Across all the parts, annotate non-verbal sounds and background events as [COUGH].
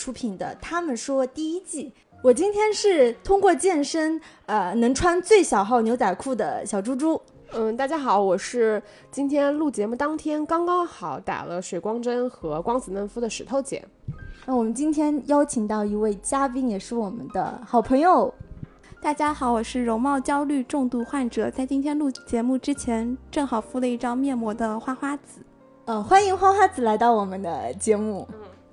出品的《他们说》第一季。我今天是通过健身，呃，能穿最小号牛仔裤的小猪猪。嗯，大家好，我是今天录节目当天刚刚好打了水光针和光子嫩肤的石头姐。那我们今天邀请到一位嘉宾，也是我们的好朋友。大家好，我是容貌焦虑重度患者，在今天录节目之前，正好敷了一张面膜的花花子。呃，欢迎花花子来到我们的节目。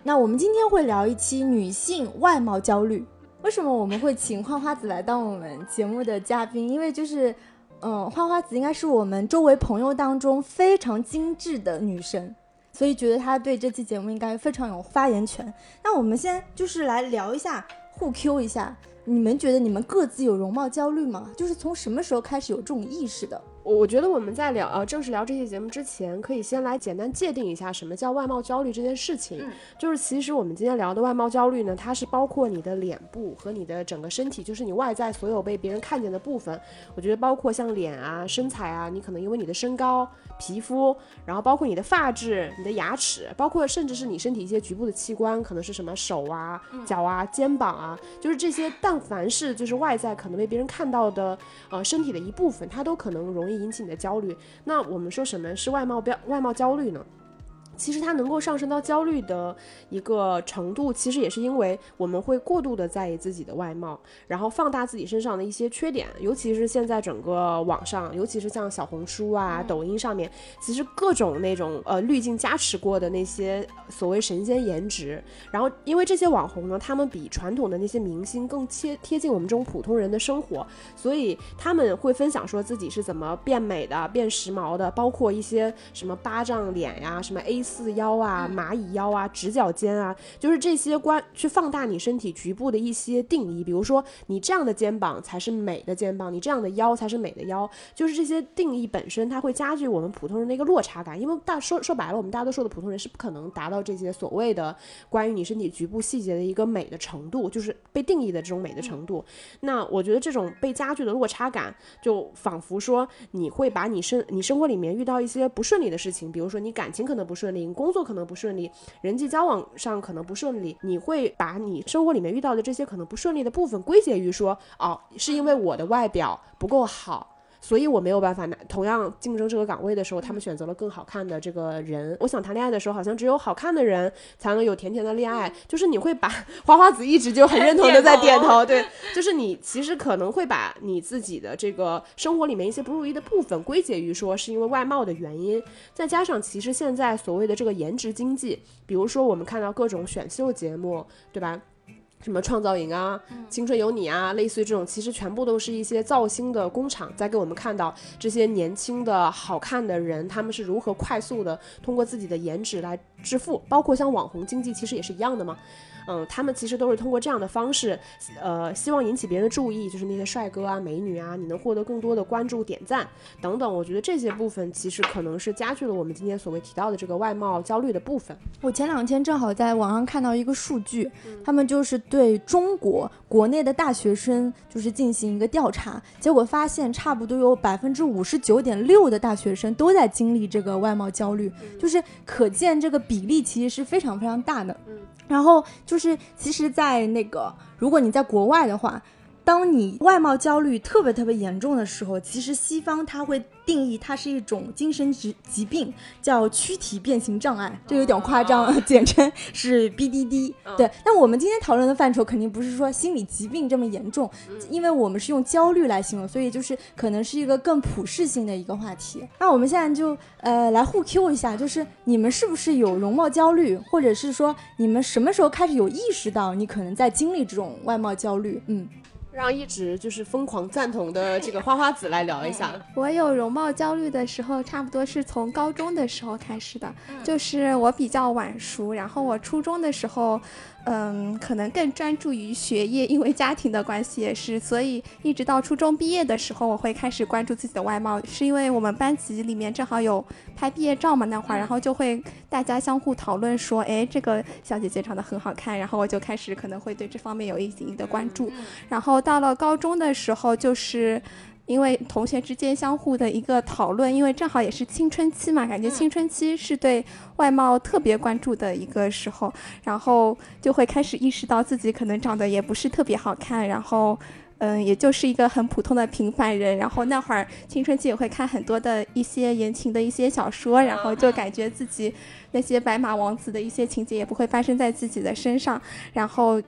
那我们今天会聊一期女性外貌焦虑。为什么我们会请花花子来当我们节目的嘉宾？因为就是，嗯，花花子应该是我们周围朋友当中非常精致的女生，所以觉得她对这期节目应该非常有发言权。那我们先就是来聊一下，互 Q 一下，你们觉得你们各自有容貌焦虑吗？就是从什么时候开始有这种意识的？我我觉得我们在聊呃正式聊这期节目之前，可以先来简单界定一下什么叫外貌焦虑这件事情。就是其实我们今天聊的外貌焦虑呢，它是包括你的脸部和你的整个身体，就是你外在所有被别人看见的部分。我觉得包括像脸啊、身材啊，你可能因为你的身高、皮肤，然后包括你的发质、你的牙齿，包括甚至是你身体一些局部的器官，可能是什么手啊、脚啊、肩膀啊，就是这些，但凡是就是外在可能被别人看到的呃身体的一部分，它都可能容易。引起你的焦虑，那我们说什么是外貌标外貌焦虑呢？其实它能够上升到焦虑的一个程度，其实也是因为我们会过度的在意自己的外貌，然后放大自己身上的一些缺点。尤其是现在整个网上，尤其是像小红书啊、抖音上面，其实各种那种呃滤镜加持过的那些所谓神仙颜值。然后因为这些网红呢，他们比传统的那些明星更贴贴近我们这种普通人的生活，所以他们会分享说自己是怎么变美的、变时髦的，包括一些什么巴掌脸呀、什么 A。四腰啊，蚂蚁腰啊，直角肩啊，就是这些关去放大你身体局部的一些定义。比如说，你这样的肩膀才是美的肩膀，你这样的腰才是美的腰。就是这些定义本身，它会加剧我们普通人的一个落差感。因为大说说白了，我们大多数的普通人是不可能达到这些所谓的关于你身体局部细节的一个美的程度，就是被定义的这种美的程度。那我觉得这种被加剧的落差感，就仿佛说你会把你生你生活里面遇到一些不顺利的事情，比如说你感情可能不顺利。工作可能不顺利，人际交往上可能不顺利，你会把你生活里面遇到的这些可能不顺利的部分归结于说，哦，是因为我的外表不够好。所以我没有办法拿同样竞争这个岗位的时候，他们选择了更好看的这个人。我想谈恋爱的时候，好像只有好看的人才能有甜甜的恋爱。[LAUGHS] 就是你会把花花子一直就很认同的在点头，对，就是你其实可能会把你自己的这个生活里面一些不如意的部分归结于说是因为外貌的原因，再加上其实现在所谓的这个颜值经济，比如说我们看到各种选秀节目，对吧？什么创造营啊，青春有你啊，类似于这种，其实全部都是一些造星的工厂，在给我们看到这些年轻的好看的人，他们是如何快速的通过自己的颜值来致富，包括像网红经济，其实也是一样的嘛。嗯，他们其实都是通过这样的方式，呃，希望引起别人的注意，就是那些帅哥啊、美女啊，你能获得更多的关注、点赞等等。我觉得这些部分其实可能是加剧了我们今天所谓提到的这个外貌焦虑的部分。我前两天正好在网上看到一个数据，他们就是对中国国内的大学生就是进行一个调查，结果发现差不多有百分之五十九点六的大学生都在经历这个外貌焦虑，就是可见这个比例其实是非常非常大的。然后就是，其实，在那个，如果你在国外的话。当你外貌焦虑特别特别严重的时候，其实西方它会定义它是一种精神疾疾病，叫躯体变形障碍，这有点夸张，[LAUGHS] 简称是 BDD。对，那我们今天讨论的范畴肯定不是说心理疾病这么严重，因为我们是用焦虑来形容，所以就是可能是一个更普适性的一个话题。那我们现在就呃来互 Q 一下，就是你们是不是有容貌焦虑，或者是说你们什么时候开始有意识到你可能在经历这种外貌焦虑？嗯。让一直就是疯狂赞同的这个花花子来聊一下。我有容貌焦虑的时候，差不多是从高中的时候开始的，就是我比较晚熟，然后我初中的时候。嗯，可能更专注于学业，因为家庭的关系也是，所以一直到初中毕业的时候，我会开始关注自己的外貌，是因为我们班级里面正好有拍毕业照嘛，那会儿，然后就会大家相互讨论说，哎，这个小姐姐长得很好看，然后我就开始可能会对这方面有一定的关注，然后到了高中的时候就是。因为同学之间相互的一个讨论，因为正好也是青春期嘛，感觉青春期是对外貌特别关注的一个时候，然后就会开始意识到自己可能长得也不是特别好看，然后，嗯，也就是一个很普通的平凡人。然后那会儿青春期也会看很多的一些言情的一些小说，然后就感觉自己那些白马王子的一些情节也不会发生在自己的身上，然后。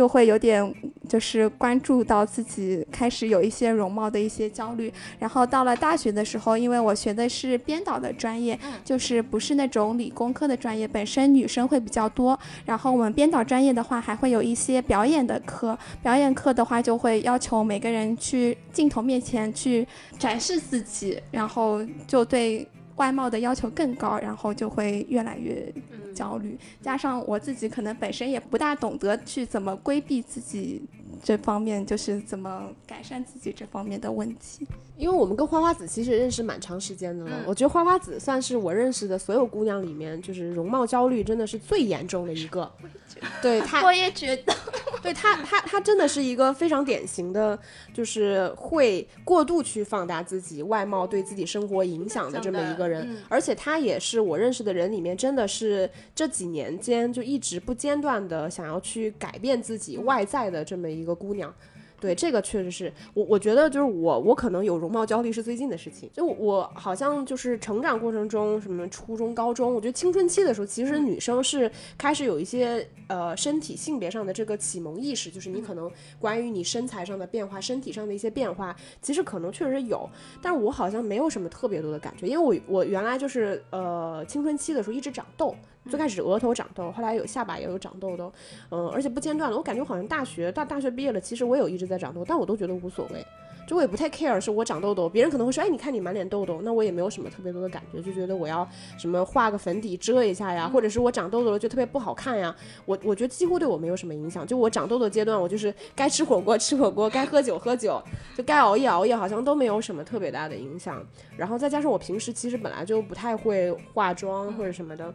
就会有点，就是关注到自己开始有一些容貌的一些焦虑，然后到了大学的时候，因为我学的是编导的专业，就是不是那种理工科的专业，本身女生会比较多，然后我们编导专业的话，还会有一些表演的课，表演课的话就会要求每个人去镜头面前去展示自己，然后就对。外貌的要求更高，然后就会越来越焦虑。加上我自己可能本身也不大懂得去怎么规避自己这方面，就是怎么改善自己这方面的问题。因为我们跟花花子其实认识蛮长时间的了，我觉得花花子算是我认识的所有姑娘里面，就是容貌焦虑真的是最严重的一个。[LAUGHS] 对她，[LAUGHS] 我也觉得，[LAUGHS] 对她，她，她真的是一个非常典型的，就是会过度去放大自己外貌对自己生活影响的这么一个人。而且她也是我认识的人里面，真的是这几年间就一直不间断的想要去改变自己外在的这么一个姑娘。对，这个确实是我，我觉得就是我，我可能有容貌焦虑是最近的事情。就我好像就是成长过程中，什么初中、高中，我觉得青春期的时候，其实女生是开始有一些呃身体性别上的这个启蒙意识，就是你可能关于你身材上的变化、身体上的一些变化，其实可能确实有，但是我好像没有什么特别多的感觉，因为我我原来就是呃青春期的时候一直长痘。最开始额头长痘，后来有下巴也有长痘痘，嗯，而且不间断的。我感觉好像大学到大学毕业了，其实我有一直在长痘，但我都觉得无所谓，就我也不太 care 是我长痘痘。别人可能会说，哎，你看你满脸痘痘，那我也没有什么特别多的感觉，就觉得我要什么画个粉底遮一下呀，或者是我长痘痘了就特别不好看呀。我我觉得几乎对我没有什么影响。就我长痘痘阶段，我就是该吃火锅吃火锅，该喝酒喝酒，就该熬夜熬夜，好像都没有什么特别大的影响。然后再加上我平时其实本来就不太会化妆或者什么的。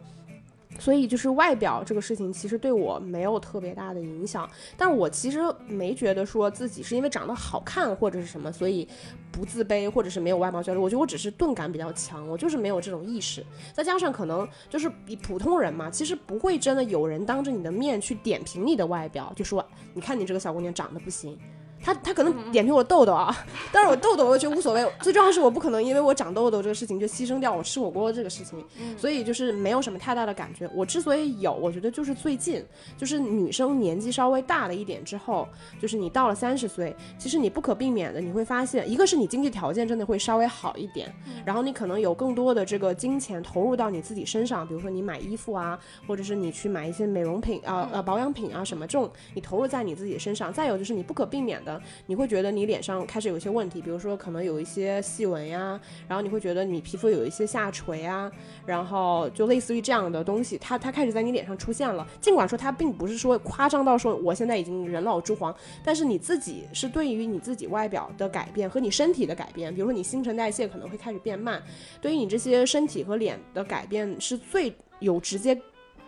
所以就是外表这个事情，其实对我没有特别大的影响。但我其实没觉得说自己是因为长得好看或者是什么，所以不自卑或者是没有外貌焦虑。我觉得我只是钝感比较强，我就是没有这种意识。再加上可能就是比普通人嘛，其实不会真的有人当着你的面去点评你的外表，就说你看你这个小姑娘长得不行。他他可能点评我痘痘啊，但是我痘痘我觉得无所谓。最重要是我不可能因为我长痘痘这个事情就牺牲掉我吃火锅这个事情，所以就是没有什么太大的感觉。我之所以有，我觉得就是最近，就是女生年纪稍微大了一点之后，就是你到了三十岁，其实你不可避免的你会发现，一个是你经济条件真的会稍微好一点，然后你可能有更多的这个金钱投入到你自己身上，比如说你买衣服啊，或者是你去买一些美容品啊、呃保养品啊什么这种，你投入在你自己身上。再有就是你不可避免的。你会觉得你脸上开始有一些问题，比如说可能有一些细纹呀，然后你会觉得你皮肤有一些下垂啊，然后就类似于这样的东西，它它开始在你脸上出现了。尽管说它并不是说夸张到说我现在已经人老珠黄，但是你自己是对于你自己外表的改变和你身体的改变，比如说你新陈代谢可能会开始变慢，对于你这些身体和脸的改变是最有直接。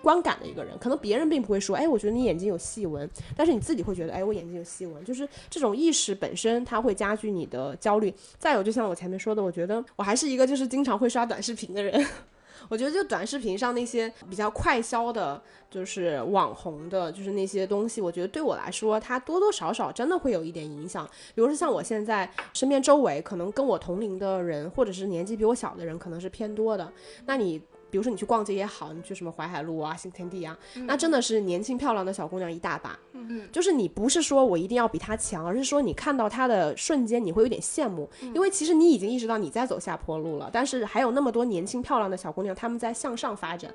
观感的一个人，可能别人并不会说，哎，我觉得你眼睛有细纹，但是你自己会觉得，哎，我眼睛有细纹，就是这种意识本身，它会加剧你的焦虑。再有，就像我前面说的，我觉得我还是一个就是经常会刷短视频的人，[LAUGHS] 我觉得就短视频上那些比较快消的，就是网红的，就是那些东西，我觉得对我来说，它多多少少真的会有一点影响。比如说像我现在身边周围，可能跟我同龄的人，或者是年纪比我小的人，可能是偏多的。那你。比如说你去逛街也好，你去什么淮海路啊、新天地啊，那真的是年轻漂亮的小姑娘一大把。嗯，就是你不是说我一定要比她强，而是说你看到她的瞬间，你会有点羡慕，因为其实你已经意识到你在走下坡路了，但是还有那么多年轻漂亮的小姑娘，她们在向上发展。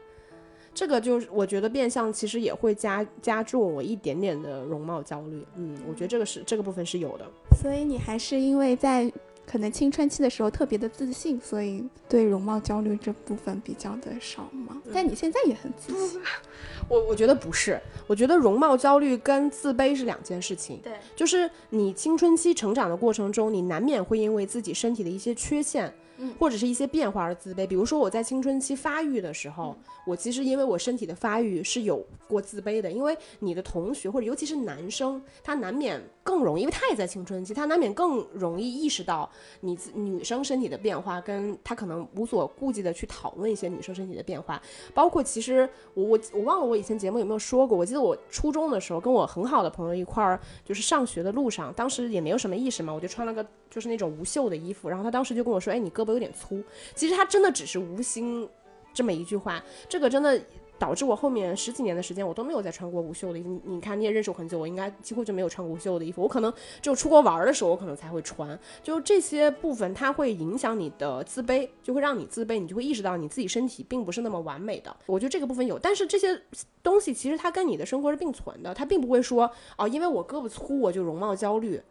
这个就是我觉得变相其实也会加加重我一点点的容貌焦虑。嗯，我觉得这个是这个部分是有的。所以你还是因为在。可能青春期的时候特别的自信，所以对容貌焦虑这部分比较的少嘛。但你现在也很自信，[LAUGHS] 我我觉得不是，我觉得容貌焦虑跟自卑是两件事情。对，就是你青春期成长的过程中，你难免会因为自己身体的一些缺陷，或者是一些变化而自卑。比如说我在青春期发育的时候，我其实因为我身体的发育是有过自卑的，因为你的同学或者尤其是男生，他难免更容易，因为他也在青春期，他难免更容易意识到你自女生身体的变化，跟他可能无所顾忌的去讨论一些女生身体的变化，包括其实我我我忘了我以前节目有没有说过，我记得我初中的时候跟我很好的朋友一块儿就是上学的路上，当时也没有什么意识嘛，我就穿了个就是那种无袖的衣服，然后他当时就跟我说，哎，你胳膊有点粗，其实他真的只是无心这么一句话，这个真的。导致我后面十几年的时间，我都没有再穿过无袖的衣服。你看，你也认识我很久，我应该几乎就没有穿过无袖的衣服。我可能只有出国玩的时候，我可能才会穿。就这些部分，它会影响你的自卑，就会让你自卑，你就会意识到你自己身体并不是那么完美的。我觉得这个部分有，但是这些东西其实它跟你的生活是并存的，它并不会说哦，因为我胳膊粗我就容貌焦虑。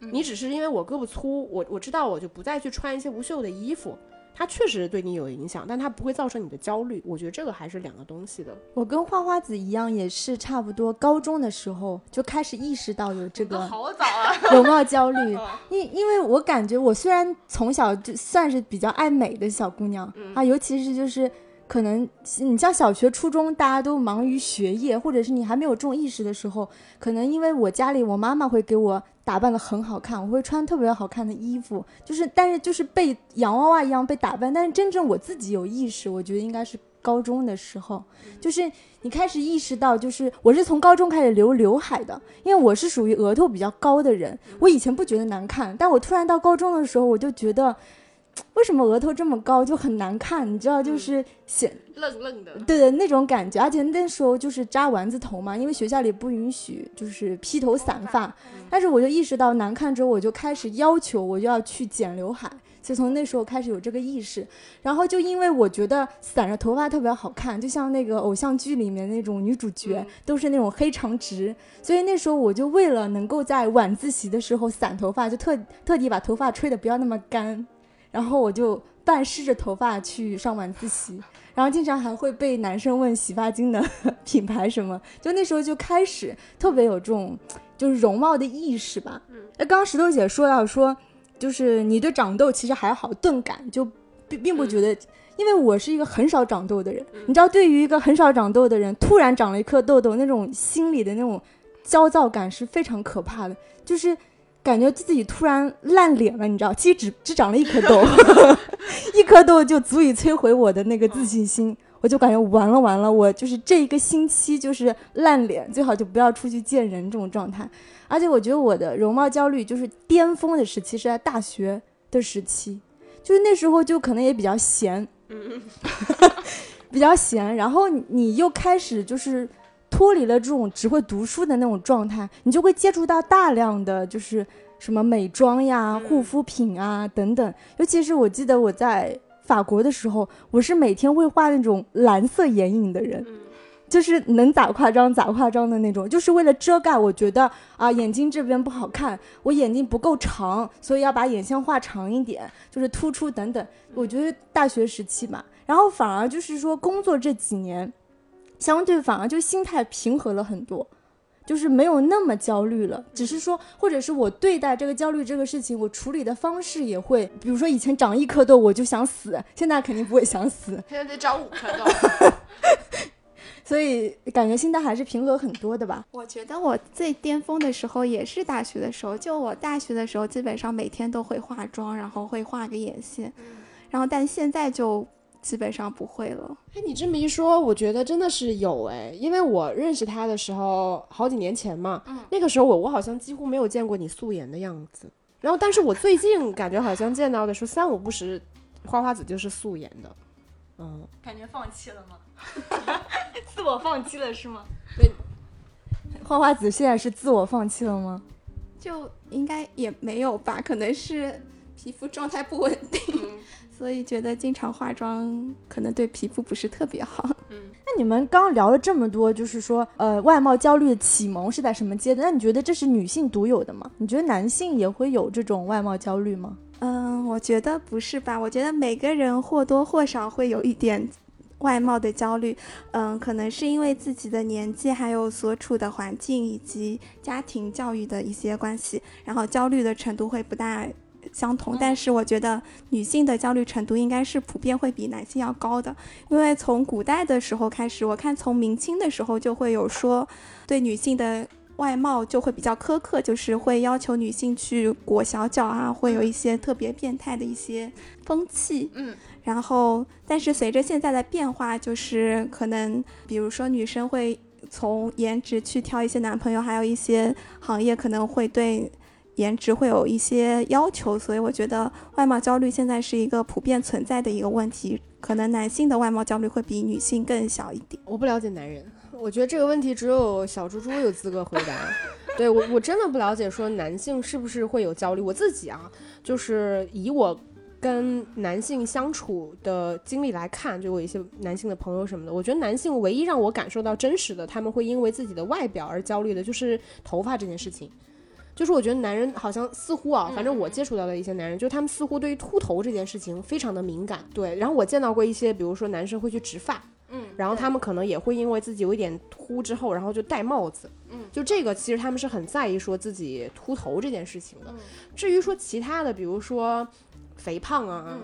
你只是因为我胳膊粗，我我知道我就不再去穿一些无袖的衣服。它确实对你有影响，但它不会造成你的焦虑。我觉得这个还是两个东西的。我跟花花子一样，也是差不多高中的时候就开始意识到有这个好早啊容貌焦虑。[LAUGHS] 因因为我感觉我虽然从小就算是比较爱美的小姑娘啊，尤其是就是可能你像小学、初中，大家都忙于学业，或者是你还没有这种意识的时候，可能因为我家里我妈妈会给我。打扮的很好看，我会穿特别好看的衣服，就是但是就是被洋娃娃一样被打扮。但是真正我自己有意识，我觉得应该是高中的时候，就是你开始意识到，就是我是从高中开始留刘海的，因为我是属于额头比较高的人，我以前不觉得难看，但我突然到高中的时候，我就觉得。[TSK] 为什么额头这么高就很难看？你知道，就是显愣愣的，对的那种感觉。而且那时候就是扎丸子头嘛，因为学校里不允许就是披头散发。但是我就意识到难看之后，我就开始要求我就要去剪刘海。所以从那时候开始有这个意识。然后就因为我觉得散着头发特别好看，就像那个偶像剧里面那种女主角都是那种黑长直。所以那时候我就为了能够在晚自习的时候散头发，就特特地把头发吹得不要那么干。然后我就半湿着头发去上晚自习，[LAUGHS] 然后经常还会被男生问洗发精的品牌什么，[LAUGHS] 就那时候就开始特别有这种就是容貌的意识吧。嗯，那刚刚石头姐说到说，就是你对长痘其实还好，钝感就并并不觉得，因为我是一个很少长痘的人，你知道，对于一个很少长痘的人，突然长了一颗痘痘，那种心里的那种焦躁感是非常可怕的，就是。感觉自己突然烂脸了，你知道？其实只只长了一颗痘，[LAUGHS] 一颗痘就足以摧毁我的那个自信心。我就感觉完了完了，我就是这一个星期就是烂脸，最好就不要出去见人这种状态。而且我觉得我的容貌焦虑就是巅峰的时期是在大学的时期，就是那时候就可能也比较闲，[LAUGHS] 比较闲，然后你又开始就是。脱离了这种只会读书的那种状态，你就会接触到大量的就是什么美妆呀、护肤品啊等等。尤其是我记得我在法国的时候，我是每天会画那种蓝色眼影的人，就是能咋夸张咋夸张的那种，就是为了遮盖。我觉得啊，眼睛这边不好看，我眼睛不够长，所以要把眼线画长一点，就是突出等等。我觉得大学时期嘛，然后反而就是说工作这几年。相对反而就心态平和了很多，就是没有那么焦虑了。只是说，或者是我对待这个焦虑这个事情，我处理的方式也会，比如说以前长一颗痘我就想死，现在肯定不会想死。现在得长五颗痘，[LAUGHS] 所以感觉心态还是平和很多的吧。我觉得我最巅峰的时候也是大学的时候，就我大学的时候基本上每天都会化妆，然后会画个眼线，然后但现在就。基本上不会了。哎，你这么一说，我觉得真的是有哎，因为我认识他的时候好几年前嘛，那个时候我我好像几乎没有见过你素颜的样子。然后，但是我最近感觉好像见到的时候三五不时，花花子就是素颜的。嗯，感觉放弃了吗？[LAUGHS] 自我放弃了是吗？对，花花子现在是自我放弃了吗？就应该也没有吧，可能是皮肤状态不稳定。[LAUGHS] 所以觉得经常化妆可能对皮肤不是特别好。嗯，[LAUGHS] 那你们刚聊了这么多，就是说，呃，外貌焦虑的启蒙是在什么阶段？那你觉得这是女性独有的吗？你觉得男性也会有这种外貌焦虑吗？嗯，我觉得不是吧。我觉得每个人或多或少会有一点外貌的焦虑。嗯，可能是因为自己的年纪，还有所处的环境以及家庭教育的一些关系，然后焦虑的程度会不大。相同，但是我觉得女性的焦虑程度应该是普遍会比男性要高的，因为从古代的时候开始，我看从明清的时候就会有说对女性的。外貌就会比较苛刻，就是会要求女性去裹小脚啊，会有一些特别变态的一些风气。嗯，然后，但是随着现在的变化，就是可能，比如说女生会从颜值去挑一些男朋友，还有一些行业可能会对颜值会有一些要求，所以我觉得外貌焦虑现在是一个普遍存在的一个问题，可能男性的外貌焦虑会比女性更小一点。我不了解男人。我觉得这个问题只有小猪猪有资格回答。[LAUGHS] 对我，我真的不了解，说男性是不是会有焦虑？我自己啊，就是以我跟男性相处的经历来看，就我一些男性的朋友什么的，我觉得男性唯一让我感受到真实的，他们会因为自己的外表而焦虑的，就是头发这件事情。就是我觉得男人好像似乎啊，反正我接触到的一些男人，就他们似乎对于秃头这件事情非常的敏感。对，然后我见到过一些，比如说男生会去植发。嗯，然后他们可能也会因为自己有一点秃之后，然后就戴帽子。嗯，就这个其实他们是很在意说自己秃头这件事情的。至于说其他的，比如说肥胖啊。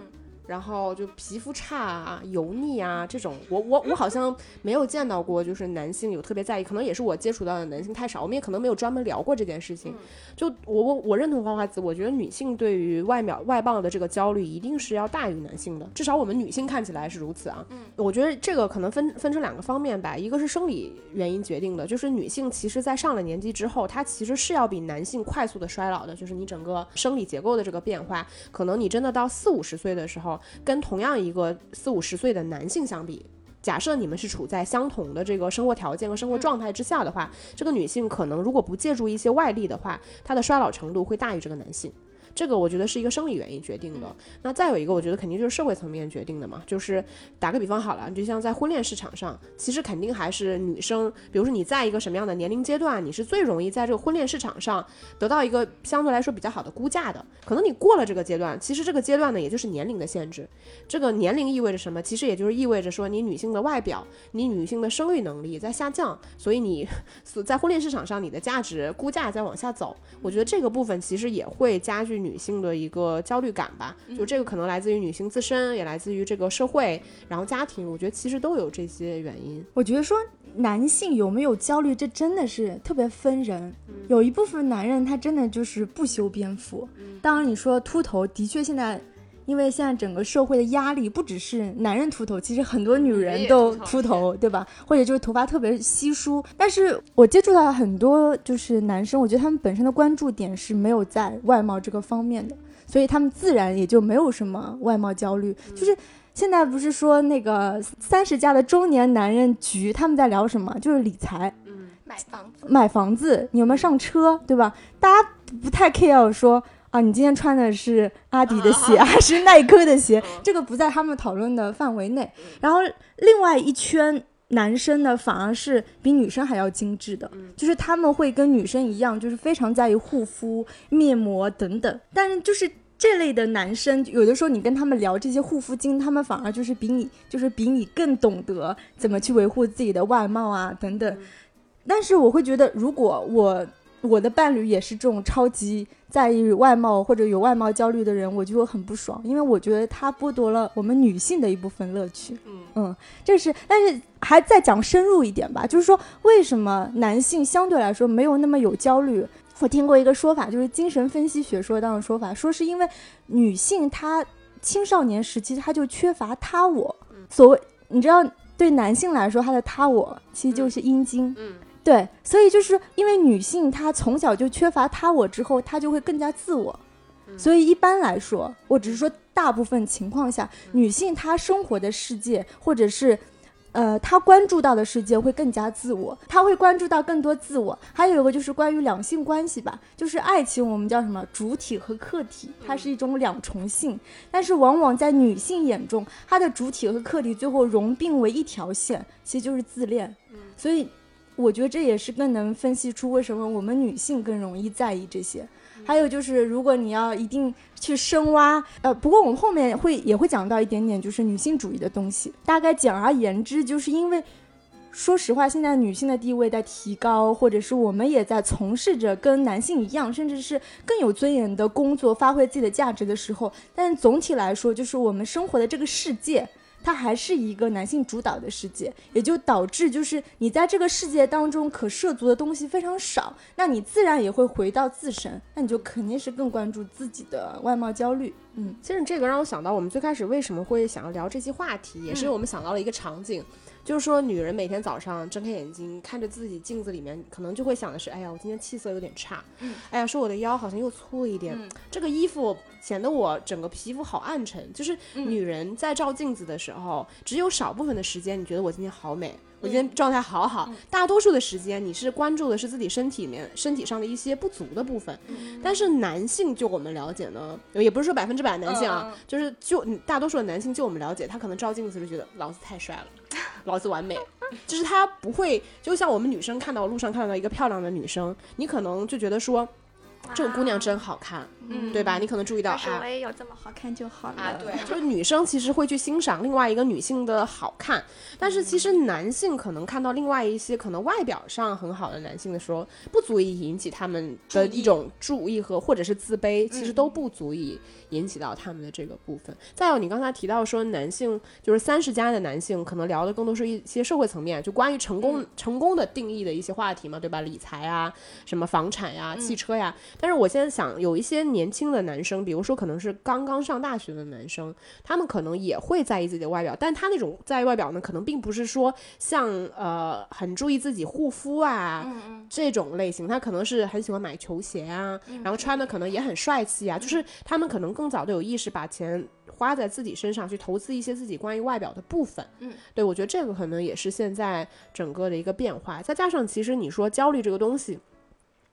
然后就皮肤差啊、油腻啊这种，我我我好像没有见到过，就是男性有特别在意，可能也是我接触到的男性太少，我们也可能没有专门聊过这件事情。就我我我认同花花子，我觉得女性对于外表外貌的这个焦虑一定是要大于男性的，至少我们女性看起来是如此啊。嗯，我觉得这个可能分分成两个方面吧，一个是生理原因决定的，就是女性其实在上了年纪之后，她其实是要比男性快速的衰老的，就是你整个生理结构的这个变化，可能你真的到四五十岁的时候，跟同样一个四五十岁的男性相比，假设你们是处在相同的这个生活条件和生活状态之下的话，这个女性可能如果不借助一些外力的话，她的衰老程度会大于这个男性。这个我觉得是一个生理原因决定的。那再有一个，我觉得肯定就是社会层面决定的嘛。就是打个比方好了，就像在婚恋市场上，其实肯定还是女生，比如说你在一个什么样的年龄阶段，你是最容易在这个婚恋市场上得到一个相对来说比较好的估价的。可能你过了这个阶段，其实这个阶段呢，也就是年龄的限制。这个年龄意味着什么？其实也就是意味着说，你女性的外表，你女性的生育能力在下降，所以你所在婚恋市场上你的价值估价在往下走。我觉得这个部分其实也会加剧女性的一个焦虑感吧。就这个可能来自于女性自身，也来自于这个社会，然后家庭。我觉得其实都有这些原因。我觉得说男性有没有焦虑，这真的是特别分人。有一部分男人他真的就是不修边幅。当然你说秃头，的确现在。因为现在整个社会的压力不只是男人秃头，其实很多女人都秃头，对吧？或者就是头发特别稀疏。但是我接触到很多就是男生，我觉得他们本身的关注点是没有在外貌这个方面的，所以他们自然也就没有什么外貌焦虑。就是现在不是说那个三十加的中年男人局，他们在聊什么？就是理财，嗯，买房子，买房子，你有没有上车，对吧？大家不太 care 说。啊，你今天穿的是阿迪的鞋还 [LAUGHS] 是耐克的鞋？这个不在他们讨论的范围内。然后另外一圈男生呢，反而是比女生还要精致的，就是他们会跟女生一样，就是非常在意护肤、面膜等等。但是就是这类的男生，有的时候你跟他们聊这些护肤精，他们反而就是比你，就是比你更懂得怎么去维护自己的外貌啊等等。但是我会觉得，如果我我的伴侣也是这种超级。在意外貌或者有外貌焦虑的人，我就很不爽，因为我觉得他剥夺了我们女性的一部分乐趣。嗯嗯，这是，但是还再讲深入一点吧，就是说为什么男性相对来说没有那么有焦虑？我听过一个说法，就是精神分析学说当中说法，说是因为女性她青少年时期她就缺乏他我。所谓你知道，对男性来说，他的他我其实就是阴茎。嗯。对，所以就是因为女性她从小就缺乏他我之后，她就会更加自我。所以一般来说，我只是说大部分情况下，女性她生活的世界或者是，呃，她关注到的世界会更加自我，她会关注到更多自我。还有一个就是关于两性关系吧，就是爱情，我们叫什么主体和客体，它是一种两重性。但是往往在女性眼中，它的主体和客体最后融并为一条线，其实就是自恋。所以。我觉得这也是更能分析出为什么我们女性更容易在意这些。还有就是，如果你要一定去深挖，呃，不过我们后面会也会讲到一点点，就是女性主义的东西。大概简而言之，就是因为说实话，现在女性的地位在提高，或者是我们也在从事着跟男性一样，甚至是更有尊严的工作，发挥自己的价值的时候，但总体来说，就是我们生活的这个世界。它还是一个男性主导的世界，也就导致就是你在这个世界当中可涉足的东西非常少，那你自然也会回到自身，那你就肯定是更关注自己的外貌焦虑。嗯，其实这个让我想到，我们最开始为什么会想要聊这些话题，也是我们想到了一个场景。就是说，女人每天早上睁开眼睛，看着自己镜子里面，可能就会想的是：哎呀，我今天气色有点差。嗯。哎呀，说我的腰好像又粗了一点。嗯。这个衣服显得我整个皮肤好暗沉。就是女人在照镜子的时候，只有少部分的时间，你觉得我今天好美，我今天状态好好。大多数的时间，你是关注的是自己身体里面身体上的一些不足的部分。嗯。但是男性，就我们了解呢，也不是说百分之百男性啊，就是就大多数的男性，就我们了解，他可能照镜子就觉得老子太帅了。老子完美，[LAUGHS] 就是他不会，就像我们女生看到路上看到一个漂亮的女生，你可能就觉得说。这个姑娘真好看，嗯，对吧？你可能注意到，啊，我也有这么好看就好了。啊，对，就是女生其实会去欣赏另外一个女性的好看，但是其实男性可能看到另外一些可能外表上很好的男性的时候，不足以引起他们的一种注意和或者是自卑，其实都不足以引起到他们的这个部分。再有，你刚才提到说男性就是三十加的男性，可能聊的更多是一些社会层面，就关于成功成功的定义的一些话题嘛，对吧？理财啊，什么房产呀，汽车呀。但是我现在想，有一些年轻的男生，比如说可能是刚刚上大学的男生，他们可能也会在意自己的外表，但他那种在意外表呢，可能并不是说像呃很注意自己护肤啊这种类型，他可能是很喜欢买球鞋啊，然后穿的可能也很帅气啊，就是他们可能更早的有意识把钱花在自己身上，去投资一些自己关于外表的部分。嗯，对我觉得这个可能也是现在整个的一个变化，再加上其实你说焦虑这个东西。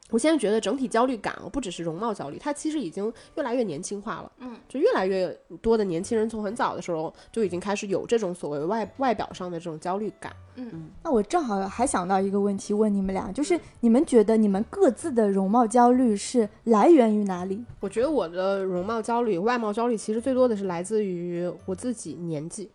我现在觉得整体焦虑感不只是容貌焦虑，它其实已经越来越年轻化了。嗯，就越来越多的年轻人从很早的时候就已经开始有这种所谓外外表上的这种焦虑感。嗯，那我正好还想到一个问题问你们俩，就是你们觉得你们各自的容貌焦虑是来源于哪里？我觉得我的容貌焦虑、外貌焦虑其实最多的是来自于我自己年纪。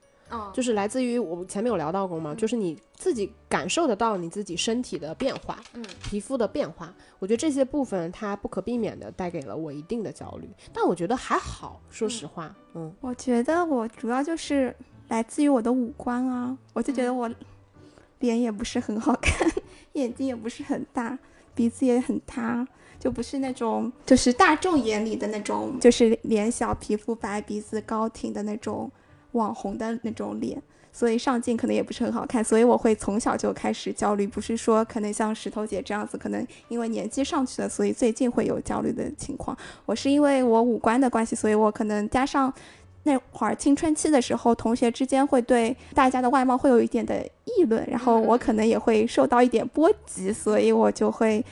就是来自于我前面有聊到过吗？就是你自己感受得到你自己身体的变化，嗯，皮肤的变化，我觉得这些部分它不可避免的带给了我一定的焦虑，但我觉得还好，说实话，嗯，我觉得我主要就是来自于我的五官啊，我就觉得我脸也不是很好看，[LAUGHS] 眼睛也不是很大，鼻子也很塌，就不是那种就是大众眼里的那种，就是脸小、皮肤白、鼻子高挺的那种。网红的那种脸，所以上镜可能也不是很好看，所以我会从小就开始焦虑，不是说可能像石头姐这样子，可能因为年纪上去了，所以最近会有焦虑的情况。我是因为我五官的关系，所以我可能加上那会儿青春期的时候，同学之间会对大家的外貌会有一点的议论，然后我可能也会受到一点波及，所以我就会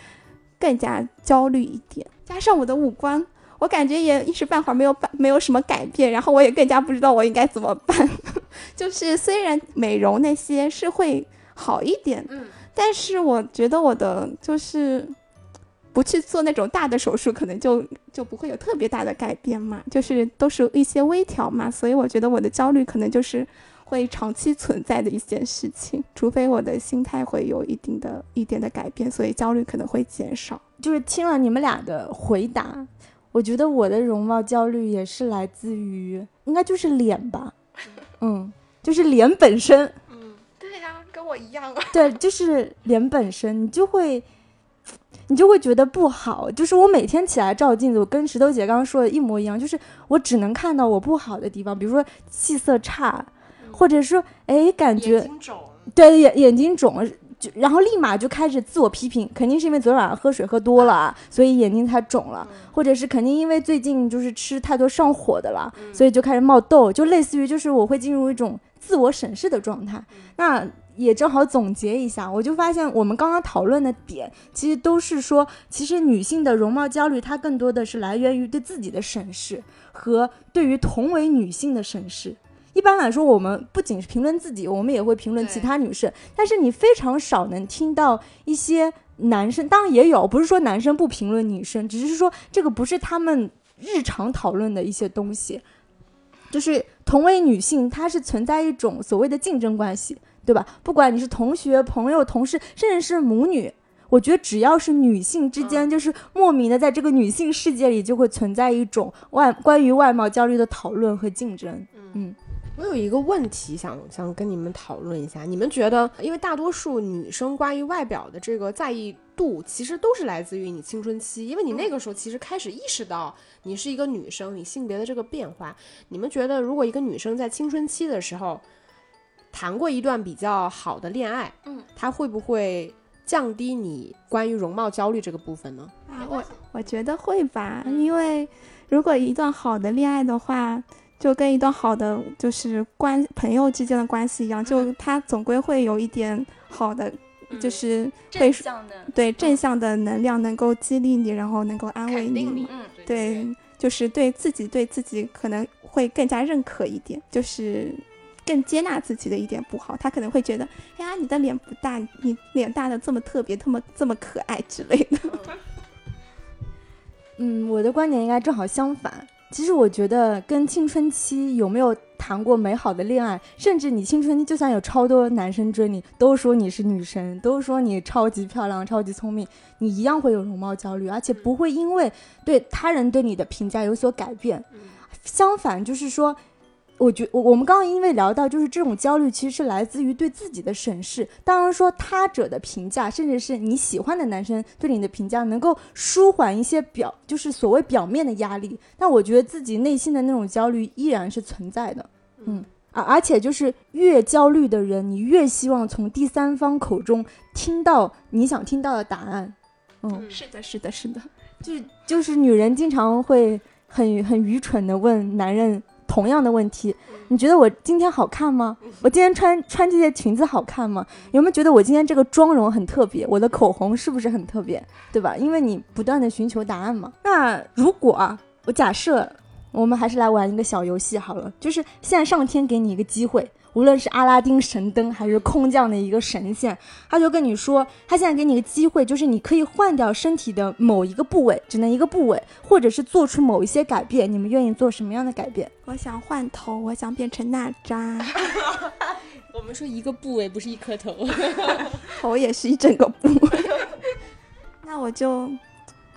更加焦虑一点，加上我的五官。我感觉也一时半会儿没有办没有什么改变，然后我也更加不知道我应该怎么办。[LAUGHS] 就是虽然美容那些是会好一点，嗯，但是我觉得我的就是不去做那种大的手术，可能就就不会有特别大的改变嘛，就是都是一些微调嘛，所以我觉得我的焦虑可能就是会长期存在的一件事情，除非我的心态会有一定的一点的改变，所以焦虑可能会减少。就是听了你们俩的回答。我觉得我的容貌焦虑也是来自于，应该就是脸吧，[LAUGHS] 嗯，就是脸本身，嗯，对呀，跟我一样啊，对，就是脸本身，你就会，你就会觉得不好。就是我每天起来照镜子，我跟石头姐刚刚说的一模一样，就是我只能看到我不好的地方，比如说气色差，或者说，哎，感觉眼睛肿，对，眼眼睛肿。就然后立马就开始自我批评，肯定是因为昨天晚上喝水喝多了，所以眼睛才肿了，或者是肯定因为最近就是吃太多上火的了，所以就开始冒痘，就类似于就是我会进入一种自我审视的状态。那也正好总结一下，我就发现我们刚刚讨论的点，其实都是说，其实女性的容貌焦虑，它更多的是来源于对自己的审视和对于同为女性的审视。一般来说，我们不仅是评论自己，我们也会评论其他女生。但是你非常少能听到一些男生，当然也有，不是说男生不评论女生，只是说这个不是他们日常讨论的一些东西。就是同为女性，它是存在一种所谓的竞争关系。对吧？不管你是同学、朋友、同事，甚至是母女，我觉得只要是女性之间，就是莫名的在这个女性世界里，就会存在一种外关于外貌焦虑的讨论和竞争。嗯我有一个问题想想跟你们讨论一下，你们觉得，因为大多数女生关于外表的这个在意度，其实都是来自于你青春期，因为你那个时候其实开始意识到你是一个女生，你性别的这个变化。你们觉得，如果一个女生在青春期的时候谈过一段比较好的恋爱，嗯，她会不会降低你关于容貌焦虑这个部分呢？啊，我我觉得会吧，因为如果一段好的恋爱的话，就跟一段好的就是关朋友之间的关系一样，就他总归会有一点好的，就是会正向的，对正向的能量能够激励你，然后能够安慰你，嗯，对，就是对自己对自己可能会更加认可一点，就是更接纳自己的一点不好，他可能会觉得，哎呀，你的脸不大，你脸大的这么特别，这么这么可爱之类的。[LAUGHS] 嗯，我的观点应该正好相反。其实我觉得跟青春期有没有谈过美好的恋爱，甚至你青春期就算有超多男生追你，都说你是女神，都说你超级漂亮、超级聪明，你一样会有容貌焦虑，而且不会因为对他人对你的评价有所改变。相反，就是说，我觉我我们刚刚因为聊到，就是这种焦虑其实是来自于对自己的审视。当然说他者的评价，甚至是你喜欢的男生对你的评价，能够舒缓一些表，就是所谓表面的压力。但我觉得自己内心的那种焦虑依然是存在的。嗯。而而且就是越焦虑的人，你越希望从第三方口中听到你想听到的答案。嗯，是的，是的，是的。就是就是女人经常会很很愚蠢的问男人同样的问题：你觉得我今天好看吗？我今天穿穿这件裙子好看吗？有没有觉得我今天这个妆容很特别？我的口红是不是很特别？对吧？因为你不断的寻求答案嘛。那如果啊，我假设我们还是来玩一个小游戏好了，就是现在上天给你一个机会。无论是阿拉丁神灯还是空降的一个神仙，他就跟你说，他现在给你个机会，就是你可以换掉身体的某一个部位，只能一个部位，或者是做出某一些改变。你们愿意做什么样的改变？我想换头，我想变成娜扎，[LAUGHS] 我们说一个部位不是一颗头，[LAUGHS] 头也是一整个部位。[LAUGHS] 那我就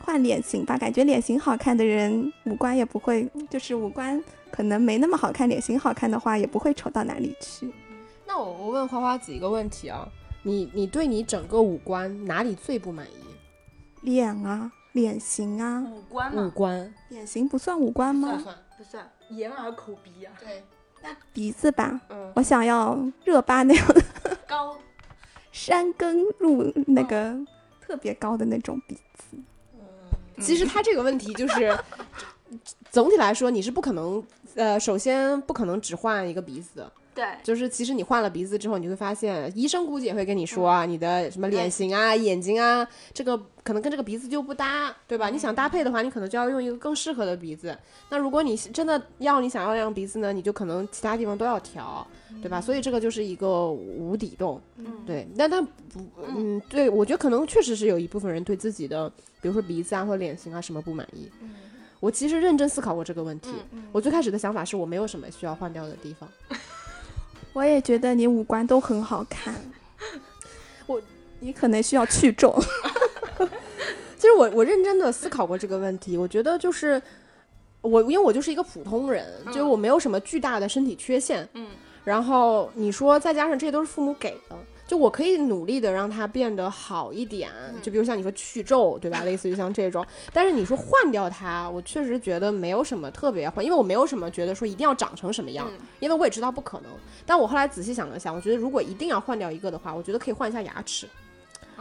换脸型吧，感觉脸型好看的人，五官也不会，就是五官可能没那么好看，脸型好看的话也不会丑到哪里去。那我我问花花子一个问题啊，你你对你整个五官哪里最不满意？脸啊，脸型啊，五官五，官。脸型不算五官吗？不算，不算眼耳口鼻啊，对，那鼻子吧，嗯，我想要热巴那样高，[LAUGHS] 山根入那个特别高的那种鼻子。其实他这个问题就是，总体来说你是不可能，呃，首先不可能只换一个鼻子。的，对，就是其实你换了鼻子之后，你会发现，医生估计也会跟你说啊，你的什么脸型啊、眼睛啊，这个可能跟这个鼻子就不搭，对吧？你想搭配的话，你可能就要用一个更适合的鼻子。那如果你真的要你想要那样鼻子呢，你就可能其他地方都要调，对吧？所以这个就是一个无底洞，嗯，对。但他不，嗯，对我觉得可能确实是有一部分人对自己的，比如说鼻子啊或脸型啊什么不满意。我其实认真思考过这个问题。我最开始的想法是我没有什么需要换掉的地方。[LAUGHS] 我也觉得你五官都很好看，[LAUGHS] 我你可能需要去皱。[LAUGHS] 其实我我认真的思考过这个问题，我觉得就是我因为我就是一个普通人，就是我没有什么巨大的身体缺陷，嗯，然后你说再加上这些都是父母给的。就我可以努力的让它变得好一点，就比如像你说去皱，对吧？类似于像这种，但是你说换掉它，我确实觉得没有什么特别换，因为我没有什么觉得说一定要长成什么样，因为我也知道不可能。但我后来仔细想了想，我觉得如果一定要换掉一个的话，我觉得可以换一下牙齿。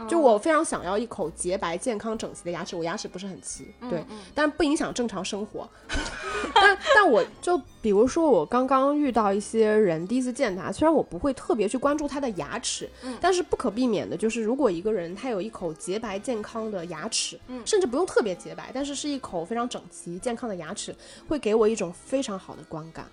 就我非常想要一口洁白、健康、整齐的牙齿，我牙齿不是很齐，对，但不影响正常生活。[LAUGHS] 但但我就比如说，我刚刚遇到一些人，第一次见他，虽然我不会特别去关注他的牙齿，但是不可避免的就是，如果一个人他有一口洁白健康的牙齿，甚至不用特别洁白，但是是一口非常整齐健康的牙齿，会给我一种非常好的观感。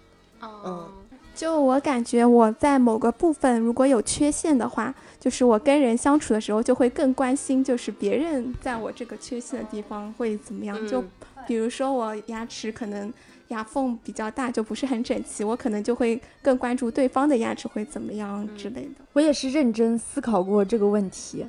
嗯，就我感觉我在某个部分如果有缺陷的话，就是我跟人相处的时候就会更关心，就是别人在我这个缺陷的地方会怎么样，就比如说我牙齿可能牙缝比较大，就不是很整齐，我可能就会更关注对方的牙齿会怎么样之类的。我也是认真思考过这个问题。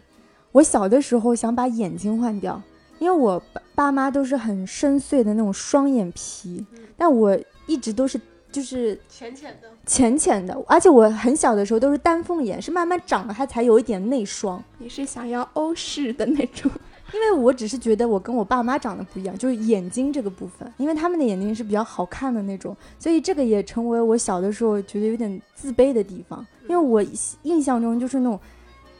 我小的时候想把眼睛换掉，因为我爸爸妈都是很深邃的那种双眼皮，但我一直都是就是浅浅的，浅浅的，而且我很小的时候都是丹凤眼，是慢慢长了它才有一点内双。你是想要欧式的那种？[LAUGHS] 因为我只是觉得我跟我爸妈长得不一样，就是眼睛这个部分，因为他们的眼睛是比较好看的那种，所以这个也成为我小的时候觉得有点自卑的地方。因为我印象中就是那种，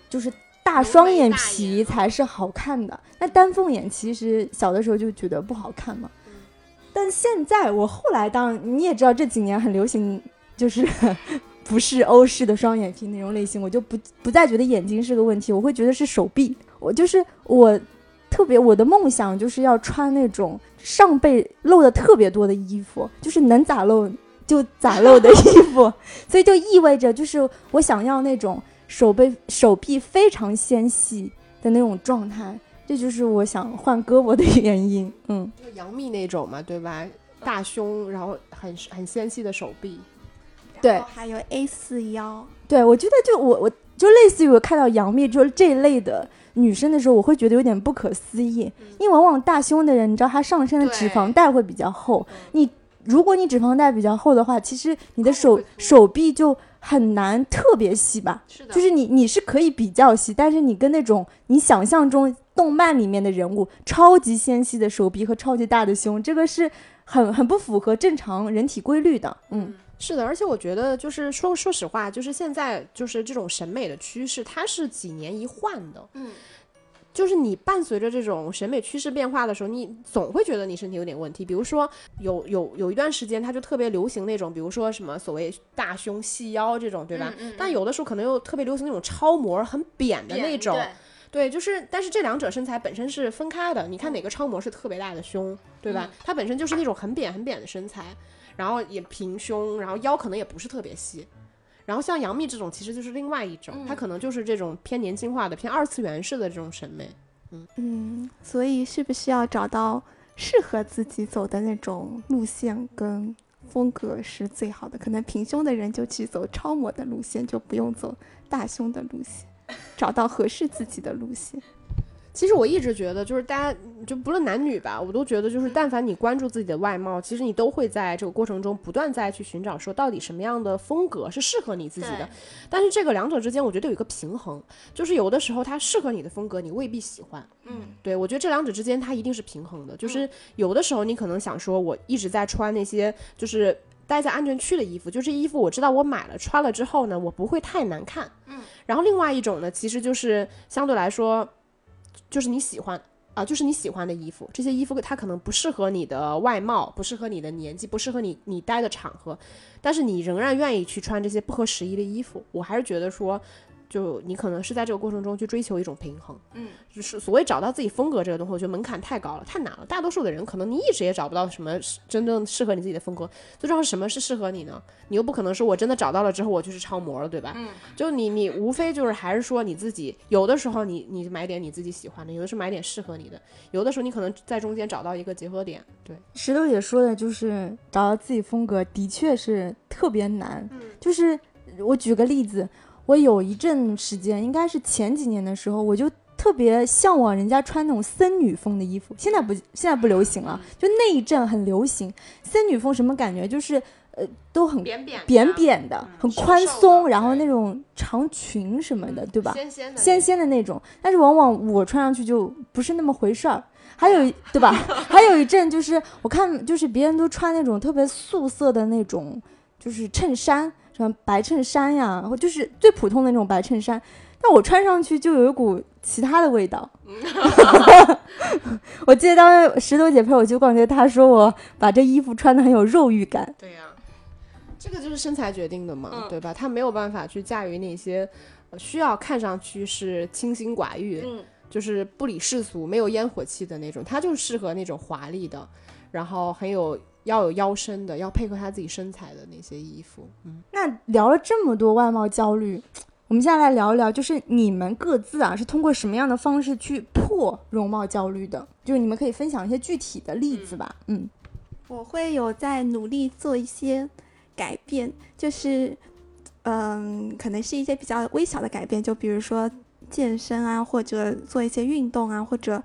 就是大双眼皮才是好看的，那丹凤眼其实小的时候就觉得不好看嘛。但现在我后来当你也知道这几年很流行，就是 [LAUGHS] 不是欧式的双眼皮那种类型，我就不不再觉得眼睛是个问题，我会觉得是手臂。我就是我。特别，我的梦想就是要穿那种上背露的特别多的衣服，就是能咋露就咋露的衣服，[LAUGHS] 所以就意味着就是我想要那种手背手臂非常纤细的那种状态，这就是我想换胳膊的 [LAUGHS] 原因。嗯，就杨幂那种嘛，对吧？大胸，然后很很纤细的手臂，对，还有 A 四腰，对我觉得就我我就类似于我看到杨幂就是这一类的。女生的时候，我会觉得有点不可思议，因为往往大胸的人，你知道她上身的脂肪带会比较厚。你如果你脂肪带比较厚的话，其实你的手手臂就很难特别细吧？是的，就是你你是可以比较细，但是你跟那种你想象中动漫里面的人物超级纤细的手臂和超级大的胸，这个是很很不符合正常人体规律的。嗯。是的，而且我觉得就是说说实话，就是现在就是这种审美的趋势，它是几年一换的。嗯，就是你伴随着这种审美趋势变化的时候，你总会觉得你身体有点问题。比如说有有有一段时间，它就特别流行那种，比如说什么所谓大胸细腰这种，对吧？但有的时候可能又特别流行那种超模很扁的那种。对，就是，但是这两者身材本身是分开的。你看哪个超模是特别大的胸，对吧？它本身就是那种很扁很扁的身材。然后也平胸，然后腰可能也不是特别细，然后像杨幂这种其实就是另外一种，她可能就是这种偏年轻化的、偏二次元式的这种审美。嗯嗯，所以是不是要找到适合自己走的那种路线跟风格是最好的？可能平胸的人就去走超模的路线，就不用走大胸的路线，找到合适自己的路线。其实我一直觉得，就是大家就不论男女吧，我都觉得就是，但凡你关注自己的外貌，其实你都会在这个过程中不断再去寻找，说到底什么样的风格是适合你自己的。但是这个两者之间，我觉得有一个平衡，就是有的时候它适合你的风格，你未必喜欢。嗯，对我觉得这两者之间它一定是平衡的，就是有的时候你可能想说，我一直在穿那些就是待在安全区的衣服，就是衣服我知道我买了穿了之后呢，我不会太难看。嗯，然后另外一种呢，其实就是相对来说。就是你喜欢啊，就是你喜欢的衣服，这些衣服它可能不适合你的外貌，不适合你的年纪，不适合你你待的场合，但是你仍然愿意去穿这些不合时宜的衣服。我还是觉得说。就你可能是在这个过程中去追求一种平衡，嗯，就是所谓找到自己风格这个东西，我觉得门槛太高了，太难了。大多数的人可能你一直也找不到什么真正适合你自己的风格。最重要是什么是适合你呢？你又不可能说我真的找到了之后我就是超模了，对吧？嗯，就你你无非就是还是说你自己有的时候你你买点你自己喜欢的，有的是买点适合你的，有的时候你可能在中间找到一个结合点。对，石头姐说的就是找到自己风格的确是特别难。嗯，就是我举个例子。我有一阵时间，应该是前几年的时候，我就特别向往人家穿那种森女风的衣服。现在不，现在不流行了。就那一阵很流行森女风，什么感觉？就是呃，都很扁扁扁扁的，很宽松，然后那种长裙什么的，对吧？纤纤的，纤纤的那种。但是往往我穿上去就不是那么回事儿。还有，[LAUGHS] 对吧？还有一阵就是我看，就是别人都穿那种特别素色的那种，就是衬衫。穿白衬衫呀，然后就是最普通的那种白衬衫，但我穿上去就有一股其他的味道。[LAUGHS] 我记得当时石头姐陪我去逛街，她说我把这衣服穿的很有肉欲感。对呀，这个就是身材决定的嘛，对吧？她没有办法去驾驭那些需要看上去是清心寡欲，就是不理世俗、没有烟火气的那种，她就适合那种华丽的，然后很有。要有腰身的，要配合他自己身材的那些衣服。嗯，那聊了这么多外貌焦虑，我们现在来聊一聊，就是你们各自啊是通过什么样的方式去破容貌焦虑的？就是你们可以分享一些具体的例子吧。嗯，我会有在努力做一些改变，就是嗯，可能是一些比较微小的改变，就比如说健身啊，或者做一些运动啊，或者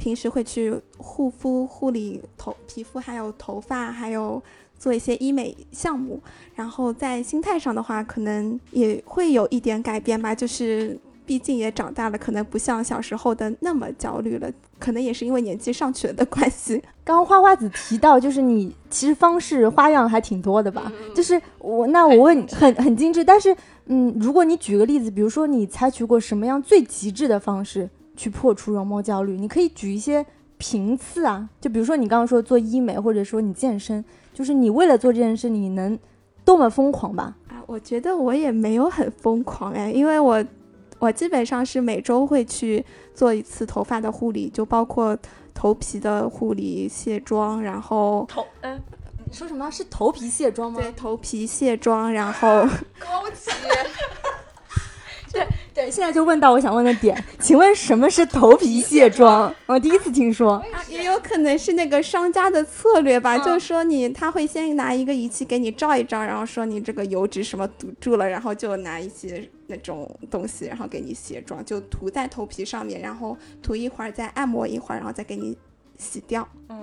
平时会去护肤、护理头皮肤，还有头发，还有。做一些医美项目，然后在心态上的话，可能也会有一点改变吧。就是毕竟也长大了，可能不像小时候的那么焦虑了。可能也是因为年纪上去了的关系。刚刚花花子提到，就是你其实方式花样还挺多的吧？就是我那我问很很精致，但是嗯，如果你举个例子，比如说你采取过什么样最极致的方式去破除容貌焦虑？你可以举一些频次啊，就比如说你刚刚说做医美，或者说你健身。就是你为了做这件事，你能多么疯狂吧？啊，我觉得我也没有很疯狂哎，因为我我基本上是每周会去做一次头发的护理，就包括头皮的护理、卸妆，然后头嗯，你说什么是头皮卸妆吗？对，头皮卸妆，然后高级。[LAUGHS] 对对，现在就问到我想问的点，请问什么是头皮卸妆？我第一次听说，也有可能是那个商家的策略吧，就是说你他会先拿一个仪器给你照一照，然后说你这个油脂什么堵住了，然后就拿一些那种东西，然后给你卸妆，就涂在头皮上面，然后涂一会儿再按摩一会儿，然后再给你洗掉。嗯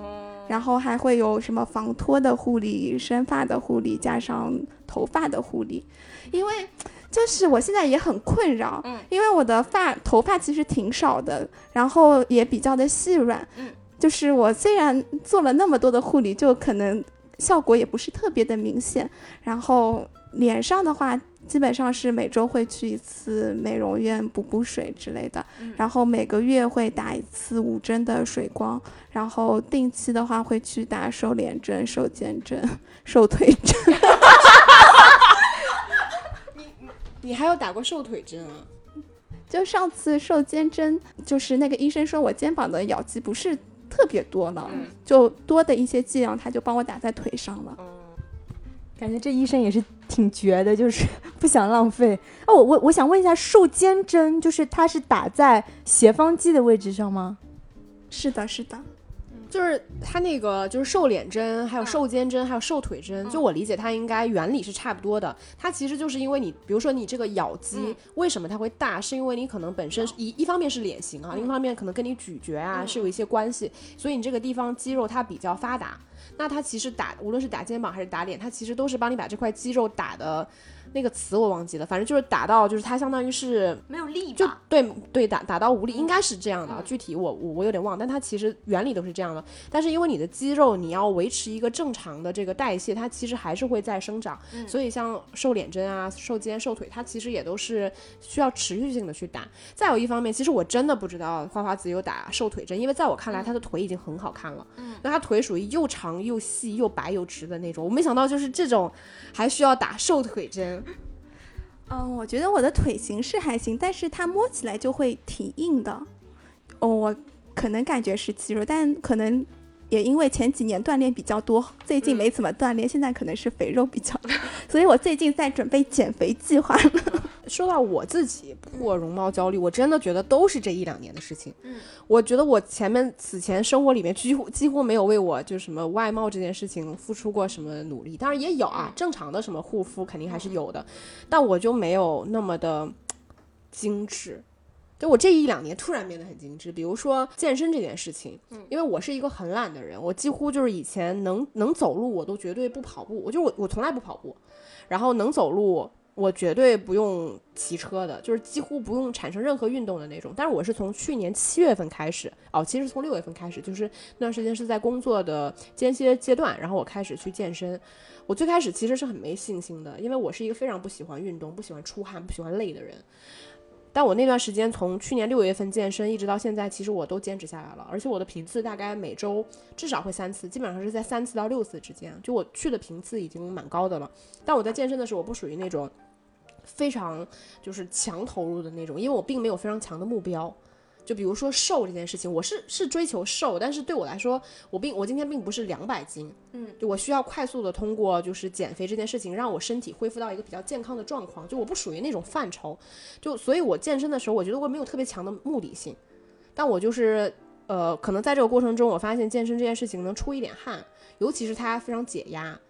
然后还会有什么防脱的护理、生发的护理，加上头发的护理，因为。就是我现在也很困扰，嗯，因为我的发头发其实挺少的，然后也比较的细软，嗯，就是我虽然做了那么多的护理，就可能效果也不是特别的明显。然后脸上的话，基本上是每周会去一次美容院补补水之类的，然后每个月会打一次五针的水光，然后定期的话会去打瘦脸针、瘦肩针、瘦腿针。你还有打过瘦腿针啊？就上次瘦肩针，就是那个医生说我肩膀的咬肌不是特别多了，就多的一些剂量，他就帮我打在腿上了。感觉这医生也是挺绝的，就是不想浪费。哦，我我我想问一下，瘦肩针就是它是打在斜方肌的位置上吗？是的，是的。就是它那个，就是瘦脸针，还有瘦肩针，还有瘦腿针，就我理解它应该原理是差不多的。它其实就是因为你，比如说你这个咬肌为什么它会大，是因为你可能本身一一方面是脸型啊，另一方面可能跟你咀嚼啊是有一些关系，所以你这个地方肌肉它比较发达。那它其实打无论是打肩膀还是打脸，它其实都是帮你把这块肌肉打的。那个词我忘记了，反正就是打到，就是它相当于是没有力，就对对打打到无力，应该是这样的。具体我我我有点忘，但它其实原理都是这样的。但是因为你的肌肉你要维持一个正常的这个代谢，它其实还是会在生长。所以像瘦脸针啊、瘦肩、瘦腿，它其实也都是需要持续性的去打。再有一方面，其实我真的不知道花花子有打瘦腿针，因为在我看来，她的腿已经很好看了。嗯，那她腿属于又长又细又白又直的那种。我没想到就是这种还需要打瘦腿针。嗯，我觉得我的腿型是还行，但是它摸起来就会挺硬的。哦，我可能感觉是肌肉，但可能也因为前几年锻炼比较多，最近没怎么锻炼，现在可能是肥肉比较多，所以我最近在准备减肥计划。[LAUGHS] 说到我自己破容貌焦虑，我真的觉得都是这一两年的事情。嗯，我觉得我前面此前生活里面几乎几乎没有为我就什么外貌这件事情付出过什么努力，当然也有啊，正常的什么护肤肯定还是有的，但我就没有那么的精致。就我这一两年突然变得很精致，比如说健身这件事情，嗯，因为我是一个很懒的人，我几乎就是以前能能走路我都绝对不跑步，我就我我从来不跑步，然后能走路。我绝对不用骑车的，就是几乎不用产生任何运动的那种。但是我是从去年七月份开始，哦，其实从六月份开始，就是那段时间是在工作的间歇阶段，然后我开始去健身。我最开始其实是很没信心的，因为我是一个非常不喜欢运动、不喜欢出汗、不喜欢累的人。但我那段时间从去年六月份健身一直到现在，其实我都坚持下来了，而且我的频次大概每周至少会三次，基本上是在三次到六次之间。就我去的频次已经蛮高的了。但我在健身的时候，我不属于那种。非常就是强投入的那种，因为我并没有非常强的目标，就比如说瘦这件事情，我是是追求瘦，但是对我来说，我并我今天并不是两百斤，嗯，就我需要快速的通过就是减肥这件事情，让我身体恢复到一个比较健康的状况，就我不属于那种范畴，就所以我健身的时候，我觉得我没有特别强的目的性，但我就是呃，可能在这个过程中，我发现健身这件事情能出一点汗，尤其是它非常解压。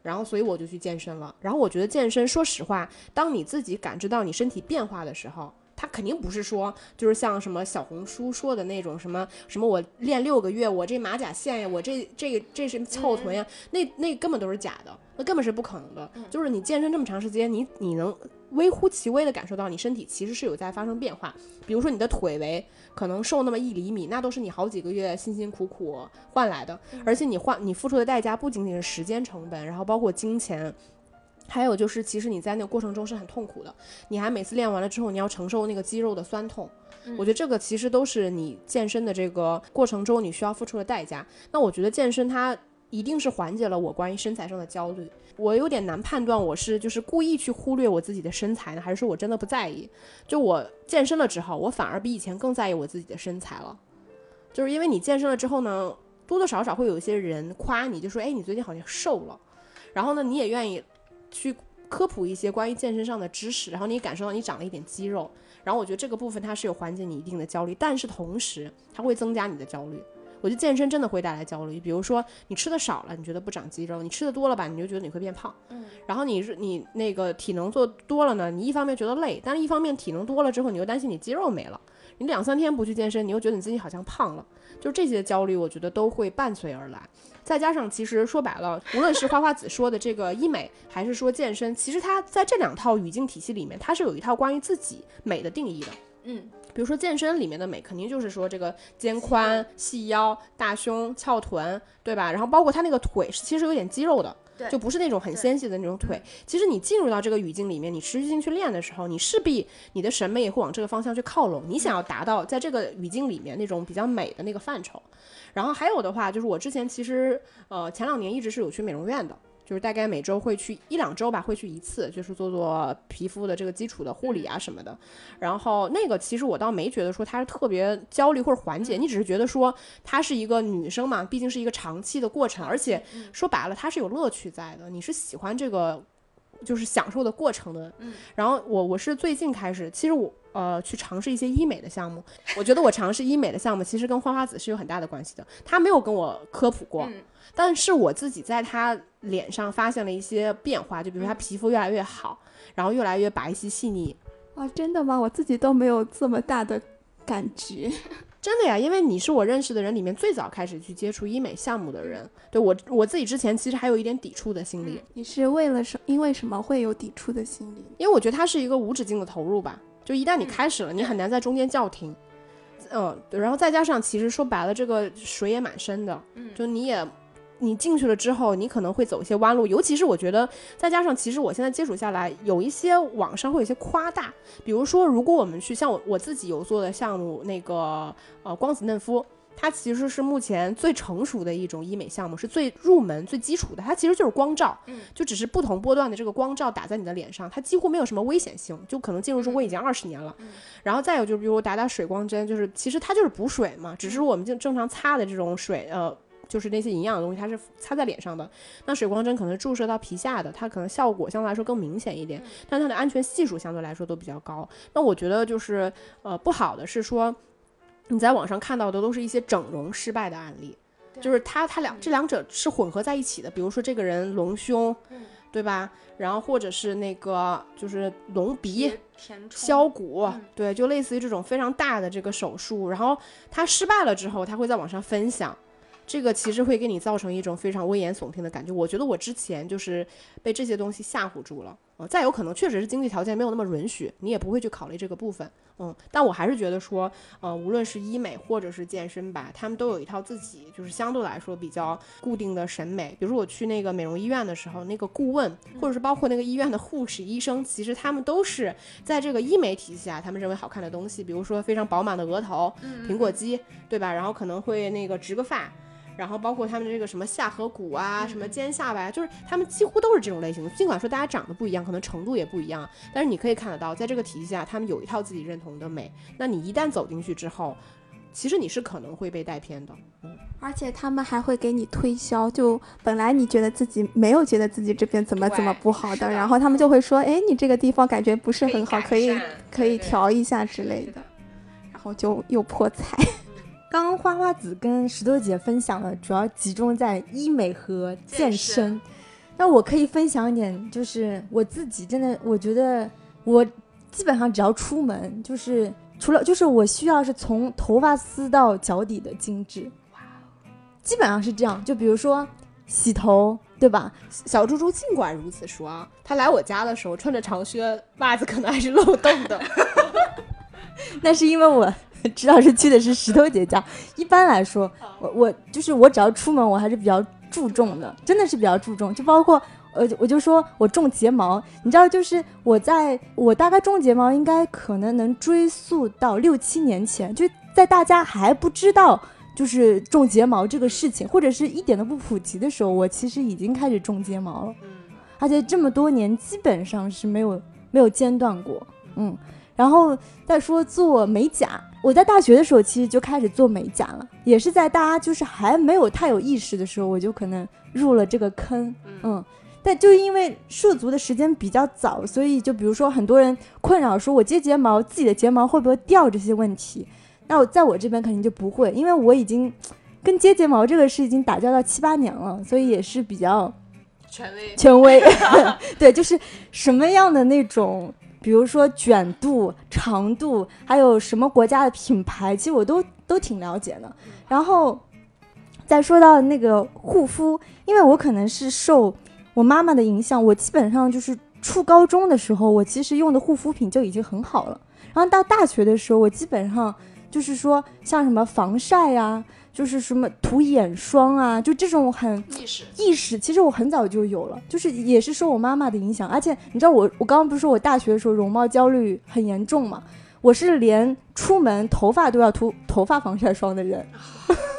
然后，所以我就去健身了。然后我觉得健身，说实话，当你自己感知到你身体变化的时候，它肯定不是说就是像什么小红书说的那种什么什么我练六个月，我这马甲线呀，我这这个这是翘臀呀，那那根本都是假的，那根本是不可能的。就是你健身这么长时间，你你能微乎其微的感受到你身体其实是有在发生变化。比如说你的腿围可能瘦那么一厘米，那都是你好几个月辛辛苦苦换来的，而且你换你付出的代价不仅仅是时间成本，然后包括金钱。还有就是，其实你在那个过程中是很痛苦的，你还每次练完了之后，你要承受那个肌肉的酸痛。我觉得这个其实都是你健身的这个过程中你需要付出的代价。那我觉得健身它一定是缓解了我关于身材上的焦虑。我有点难判断我是就是故意去忽略我自己的身材呢，还是说我真的不在意？就我健身了之后，我反而比以前更在意我自己的身材了。就是因为你健身了之后呢，多多少少会有一些人夸你，就说哎你最近好像瘦了，然后呢你也愿意。去科普一些关于健身上的知识，然后你感受到你长了一点肌肉，然后我觉得这个部分它是有缓解你一定的焦虑，但是同时它会增加你的焦虑。我觉得健身真的会带来焦虑，比如说你吃的少了，你觉得不长肌肉；你吃的多了吧，你就觉得你会变胖。嗯，然后你是你那个体能做多了呢，你一方面觉得累，但是一方面体能多了之后，你又担心你肌肉没了。你两三天不去健身，你又觉得你自己好像胖了，就这些焦虑，我觉得都会伴随而来。再加上，其实说白了，无论是花花子说的这个医美，还是说健身，其实它在这两套语境体系里面，它是有一套关于自己美的定义的。嗯，比如说健身里面的美，肯定就是说这个肩宽、细腰、大胸、翘臀，对吧？然后包括他那个腿是其实有点肌肉的。就不是那种很纤细的那种腿。其实你进入到这个语境里面，你持续性去练的时候，你势必你的审美也会往这个方向去靠拢。你想要达到在这个语境里面那种比较美的那个范畴。然后还有的话，就是我之前其实呃前两年一直是有去美容院的。就是大概每周会去一两周吧，会去一次，就是做做皮肤的这个基础的护理啊什么的。然后那个其实我倒没觉得说它是特别焦虑或者缓解，你只是觉得说它是一个女生嘛，毕竟是一个长期的过程，而且说白了它是有乐趣在的，你是喜欢这个就是享受的过程的。然后我我是最近开始，其实我呃去尝试一些医美的项目，我觉得我尝试医美的项目其实跟花花子是有很大的关系的，他没有跟我科普过。但是我自己在他脸上发现了一些变化，就比如他皮肤越来越好，然后越来越白皙细腻。哇，真的吗？我自己都没有这么大的感觉。[LAUGHS] 真的呀，因为你是我认识的人里面最早开始去接触医美项目的人。对我，我自己之前其实还有一点抵触的心理。你是为了什？因为什么会有抵触的心理？因为我觉得它是一个无止境的投入吧。就一旦你开始了，你很难在中间叫停。嗯，然后再加上，其实说白了，这个水也蛮深的。嗯，就你也。你进去了之后，你可能会走一些弯路，尤其是我觉得，再加上其实我现在接触下来，有一些网上会有一些夸大，比如说，如果我们去像我我自己有做的项目，那个呃光子嫩肤，它其实是目前最成熟的一种医美项目，是最入门、最基础的，它其实就是光照，嗯，就只是不同波段的这个光照打在你的脸上，它几乎没有什么危险性，就可能进入中国已经二十年了，然后再有就是比如打打水光针，就是其实它就是补水嘛，只是我们就正常擦的这种水，呃。就是那些营养的东西，它是擦在脸上的。那水光针可能注射到皮下的，它可能效果相对来说更明显一点，但它的安全系数相对来说都比较高。那我觉得就是呃不好的是说，你在网上看到的都是一些整容失败的案例，就是他他两这两者是混合在一起的。比如说这个人隆胸，对吧？然后或者是那个就是隆鼻、削骨，对，就类似于这种非常大的这个手术，然后他失败了之后，他会在网上分享。这个其实会给你造成一种非常危言耸听的感觉。我觉得我之前就是被这些东西吓唬住了。嗯，再有可能确实是经济条件没有那么允许，你也不会去考虑这个部分。嗯，但我还是觉得说，呃，无论是医美或者是健身吧，他们都有一套自己就是相对来说比较固定的审美。比如我去那个美容医院的时候，那个顾问或者是包括那个医院的护士、医生，其实他们都是在这个医美体系下，他们认为好看的东西，比如说非常饱满的额头、苹果肌，对吧？然后可能会那个植个发。然后包括他们这个什么下颌骨啊，什么尖下巴，就是他们几乎都是这种类型的。尽管说大家长得不一样，可能程度也不一样，但是你可以看得到，在这个体系下，他们有一套自己认同的美。那你一旦走进去之后，其实你是可能会被带偏的。而且他们还会给你推销，就本来你觉得自己没有觉得自己这边怎么怎么不好的，的然后他们就会说，哎，你这个地方感觉不是很好，可以可以调一下之类的，然后就又破财。刚刚花花子跟石头姐分享了主要集中在医美和健身。那我可以分享一点，就是我自己真的，我觉得我基本上只要出门，就是除了就是我需要是从头发丝到脚底的精致，基本上是这样。就比如说洗头，对吧？小猪猪尽管如此说啊，他来我家的时候穿着长靴，袜子可能还是漏洞的。[LAUGHS] 那是因为我 [LAUGHS] 知道是去的是石头姐家。一般来说，我我就是我只要出门，我还是比较注重的，真的是比较注重。就包括呃，我就说我种睫毛，你知道，就是我在我大概种睫毛，应该可能能追溯到六七年前，就在大家还不知道。就是种睫毛这个事情，或者是一点都不普及的时候，我其实已经开始种睫毛了。嗯，而且这么多年基本上是没有没有间断过，嗯。然后再说做美甲，我在大学的时候其实就开始做美甲了，也是在大家就是还没有太有意识的时候，我就可能入了这个坑，嗯。但就因为涉足的时间比较早，所以就比如说很多人困扰说我接睫毛，自己的睫毛会不会掉这些问题，那我在我这边肯定就不会，因为我已经跟接睫毛这个事已经打交道七八年了，所以也是比较权威。权威，[LAUGHS] 对，就是什么样的那种，比如说卷度、长度，还有什么国家的品牌，其实我都都挺了解的。然后再说到那个护肤，因为我可能是受我妈妈的影响，我基本上就是初高中的时候，我其实用的护肤品就已经很好了。然后到大学的时候，我基本上就是说像什么防晒呀、就是什么涂眼霜啊，就这种很意识，意识，其实我很早就有了，就是也是受我妈妈的影响，而且你知道我我刚刚不是说我大学的时候容貌焦虑很严重嘛，我是连出门头发都要涂头发防晒霜的人，[LAUGHS]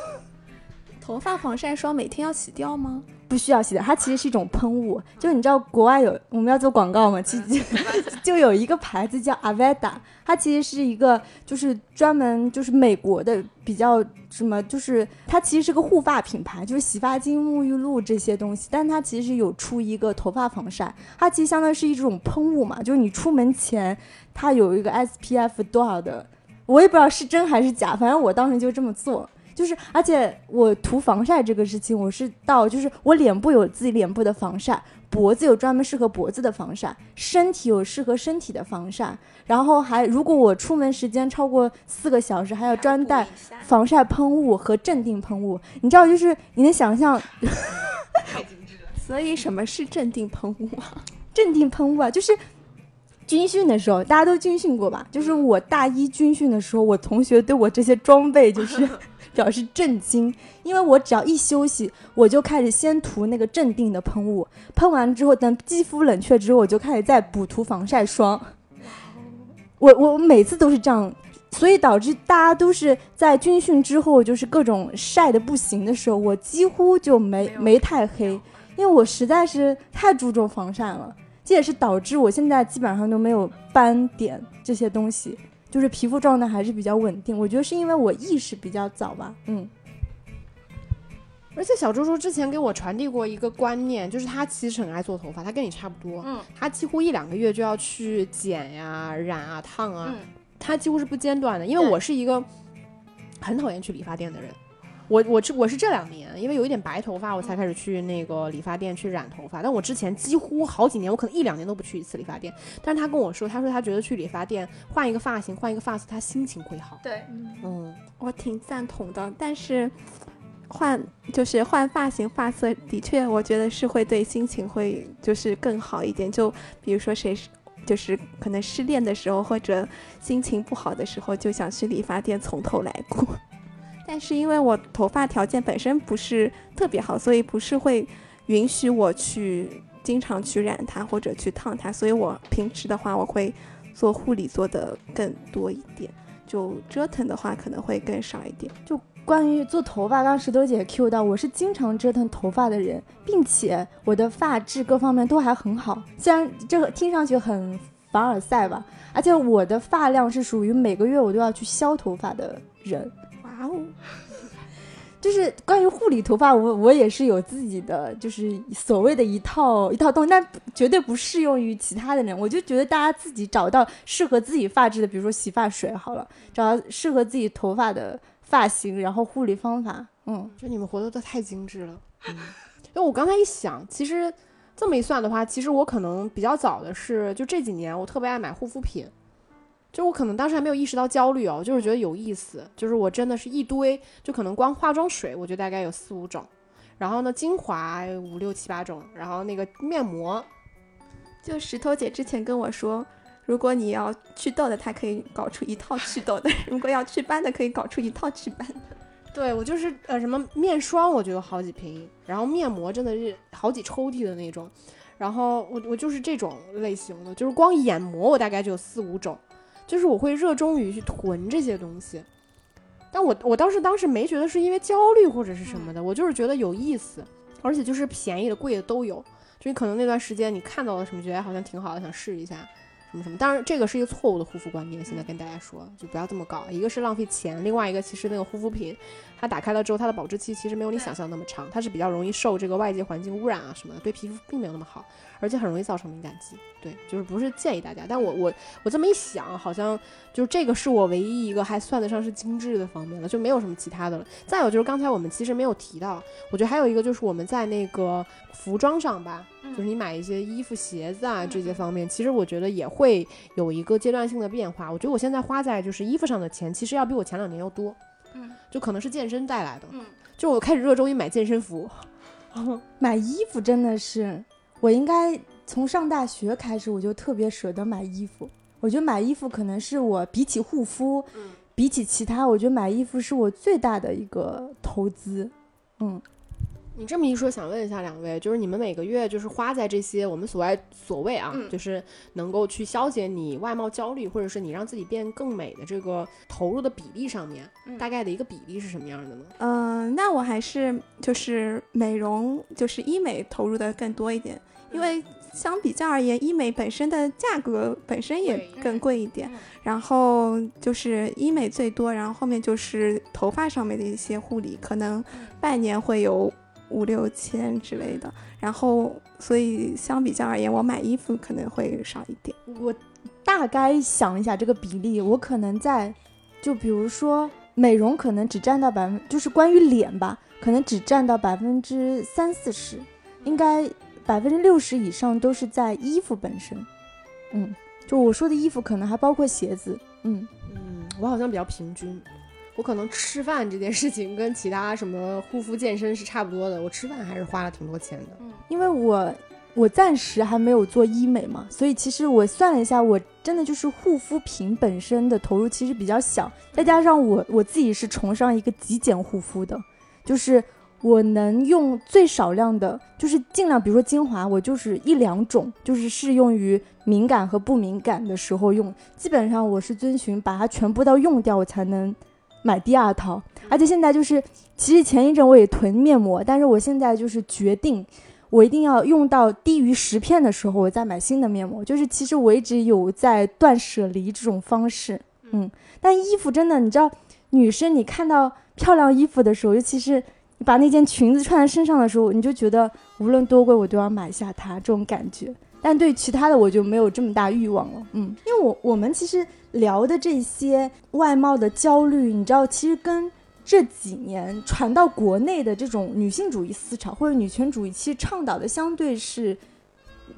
头发防晒霜每天要洗掉吗？不需要洗掉，它其实是一种喷雾，就你知道国外有我们要做广告嘛，其实 [LAUGHS] 就有一个牌子叫 Aveda，它其实是一个就是专门就是美国的比较什么，就是它其实是个护发品牌，就是洗发精、沐浴露这些东西，但它其实有出一个头发防晒，它其实相当于是一种喷雾嘛，就是你出门前它有一个 SPF 多少的，我也不知道是真还是假，反正我当时就这么做。就是，而且我涂防晒这个事情，我是到就是我脸部有自己脸部的防晒，脖子有专门适合脖子的防晒，身体有适合身体的防晒，然后还如果我出门时间超过四个小时，还要专带防晒喷雾和镇定喷雾。你知道，就是你能想象。[LAUGHS] 所以什么是镇定喷雾啊？[LAUGHS] 镇定喷雾啊，就是军训的时候，大家都军训过吧？就是我大一军训的时候，我同学对我这些装备就是 [LAUGHS] 表示震惊，因为我只要一休息，我就开始先涂那个镇定的喷雾，喷完之后，等肌肤冷却之后，我就开始再补涂防晒霜。我我每次都是这样。所以导致大家都是在军训之后，就是各种晒的不行的时候，我几乎就没没太黑，因为我实在是太注重防晒了。这也是导致我现在基本上都没有斑点这些东西，就是皮肤状态还是比较稳定。我觉得是因为我意识比较早吧，嗯。而且小猪猪之前给我传递过一个观念，就是他其实很爱做头发，他跟你差不多，嗯，他几乎一两个月就要去剪呀、染啊、烫啊，嗯他几乎是不间断的。因为我是一个很讨厌去理发店的人，我我这我是这两年因为有一点白头发，我才开始去那个理发店去染头发。但我之前几乎好几年，我可能一两年都不去一次理发店。但是他跟我说，他说他觉得去理发店换一个发型，换一个发色，他心情会好。对，嗯，我挺赞同的，但是换就是换发型、发色，的确我觉得是会对心情会就是更好一点。就比如说谁是就是可能失恋的时候或者心情不好的时候，就想去理发店从头来过。但是因为我头发条件本身不是特别好，所以不是会允许我去经常去染它或者去烫它，所以我平时的话我会做护理做的更多一点。就折腾的话可能会更少一点。就关于做头发，刚刚石头姐 Q 到，我是经常折腾头发的人，并且我的发质各方面都还很好。虽然这个听上去很凡尔赛吧，而且我的发量是属于每个月我都要去削头发的人。哇哦，就是关于护理头发，我我也是有自己的，就是所谓的一套一套东西，但绝对不适用于其他的人。我就觉得大家自己找到适合自己发质的，比如说洗发水好了，找到适合自己头发的发型，然后护理方法，嗯，就你们活得都太精致了。嗯，因为我刚才一想，其实这么一算的话，其实我可能比较早的是，就这几年我特别爱买护肤品。就我可能当时还没有意识到焦虑哦，就是觉得有意思。就是我真的是一堆，就可能光化妆水，我就大概有四五种，然后呢精华五六七八种，然后那个面膜，就石头姐之前跟我说，如果你要祛痘的，她可以搞出一套祛痘的；[LAUGHS] 如果要祛斑的，可以搞出一套祛斑的。对我就是呃什么面霜，我就有好几瓶，然后面膜真的是好几抽屉的那种，然后我我就是这种类型的，就是光眼膜我大概就有四五种。就是我会热衷于去囤这些东西，但我我当时当时没觉得是因为焦虑或者是什么的，我就是觉得有意思，而且就是便宜的贵的都有，就可能那段时间你看到了什么，觉得好像挺好的，想试一下什么什么。当然这个是一个错误的护肤观念，现在跟大家说，就不要这么搞。一个是浪费钱，另外一个其实那个护肤品它打开了之后，它的保质期其实没有你想象那么长，它是比较容易受这个外界环境污染啊什么的，对皮肤并没有那么好。而且很容易造成敏感肌，对，就是不是建议大家。但我我我这么一想，好像就是这个是我唯一一个还算得上是精致的方面了，就没有什么其他的了。再有就是刚才我们其实没有提到，我觉得还有一个就是我们在那个服装上吧，就是你买一些衣服、鞋子啊这些方面，其实我觉得也会有一个阶段性的变化。我觉得我现在花在就是衣服上的钱，其实要比我前两年要多，嗯，就可能是健身带来的，嗯，就我开始热衷于买健身服，[LAUGHS] 买衣服真的是。我应该从上大学开始，我就特别舍得买衣服。我觉得买衣服可能是我比起护肤，比起其他，我觉得买衣服是我最大的一个投资。嗯，你这么一说，想问一下两位，就是你们每个月就是花在这些我们所谓所谓啊，就是能够去消解你外貌焦虑，或者是你让自己变更美的这个投入的比例上面，大概的一个比例是什么样的呢？嗯，那我还是就是美容，就是医美投入的更多一点。因为相比较而言，医美本身的价格本身也更贵一点，然后就是医美最多，然后后面就是头发上面的一些护理，可能半年会有五六千之类的，然后所以相比较而言，我买衣服可能会少一点。我大概想一下这个比例，我可能在，就比如说美容可能只占到百分，就是关于脸吧，可能只占到百分之三四十，应该。百分之六十以上都是在衣服本身，嗯，就我说的衣服，可能还包括鞋子，嗯嗯，我好像比较平均，我可能吃饭这件事情跟其他什么护肤健身是差不多的，我吃饭还是花了挺多钱的，嗯，因为我我暂时还没有做医美嘛，所以其实我算了一下，我真的就是护肤品本身的投入其实比较小，再加上我我自己是崇尚一个极简护肤的，就是。我能用最少量的，就是尽量，比如说精华，我就是一两种，就是适用于敏感和不敏感的时候用。基本上我是遵循把它全部都用掉，我才能买第二套。而且现在就是，其实前一阵我也囤面膜，但是我现在就是决定，我一定要用到低于十片的时候，我再买新的面膜。就是其实我一直有在断舍离这种方式，嗯。但衣服真的，你知道，女生你看到漂亮衣服的时候，尤其是。你把那件裙子穿在身上的时候，你就觉得无论多贵，我都要买下它这种感觉。但对其他的，我就没有这么大欲望了。嗯，因为我我们其实聊的这些外貌的焦虑，你知道，其实跟这几年传到国内的这种女性主义思潮或者女权主义，其实倡导的相对是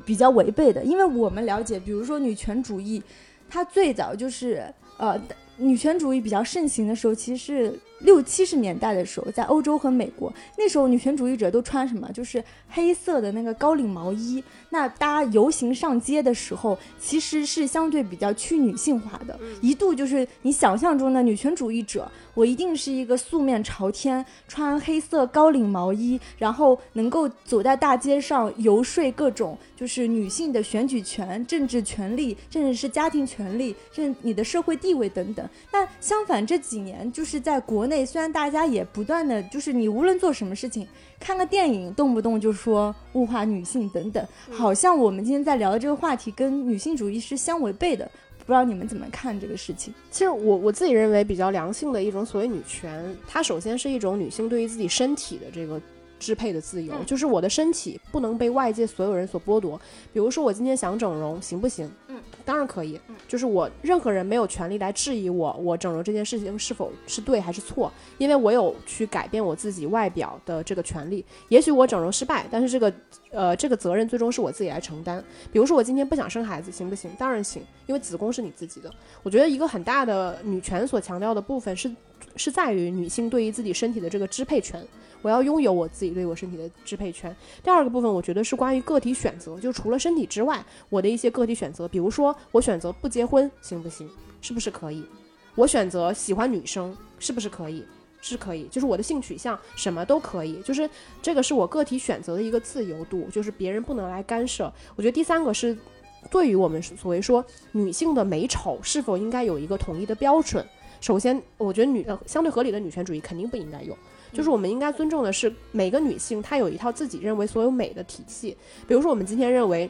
比较违背的。因为我们了解，比如说女权主义，它最早就是呃，女权主义比较盛行的时候，其实是。六七十年代的时候，在欧洲和美国，那时候女权主义者都穿什么？就是黑色的那个高领毛衣。那大家游行上街的时候，其实是相对比较去女性化的。一度就是你想象中的女权主义者，我一定是一个素面朝天，穿黑色高领毛衣，然后能够走在大街上游说各种就是女性的选举权、政治权利，甚至是家庭权利，甚至你的社会地位等等。但相反这几年，就是在国。内虽然大家也不断的就是你无论做什么事情，看个电影动不动就说物化女性等等，好像我们今天在聊的这个话题跟女性主义是相违背的。不知道你们怎么看这个事情？其实我我自己认为比较良性的一种所谓女权，它首先是一种女性对于自己身体的这个支配的自由，就是我的身体不能被外界所有人所剥夺。比如说我今天想整容，行不行？嗯，当然可以。就是我任何人没有权利来质疑我，我整容这件事情是否是对还是错，因为我有去改变我自己外表的这个权利。也许我整容失败，但是这个呃这个责任最终是我自己来承担。比如说我今天不想生孩子，行不行？当然行，因为子宫是你自己的。我觉得一个很大的女权所强调的部分是是在于女性对于自己身体的这个支配权。我要拥有我自己对我身体的支配权。第二个部分，我觉得是关于个体选择，就除了身体之外，我的一些个体选择，比如说我选择不结婚，行不行？是不是可以？我选择喜欢女生，是不是可以？是可以，就是我的性取向什么都可以，就是这个是我个体选择的一个自由度，就是别人不能来干涉。我觉得第三个是，对于我们所谓说女性的美丑是否应该有一个统一的标准。首先，我觉得女呃相对合理的女权主义肯定不应该有。就是我们应该尊重的是每个女性，她有一套自己认为所有美的体系。比如说，我们今天认为，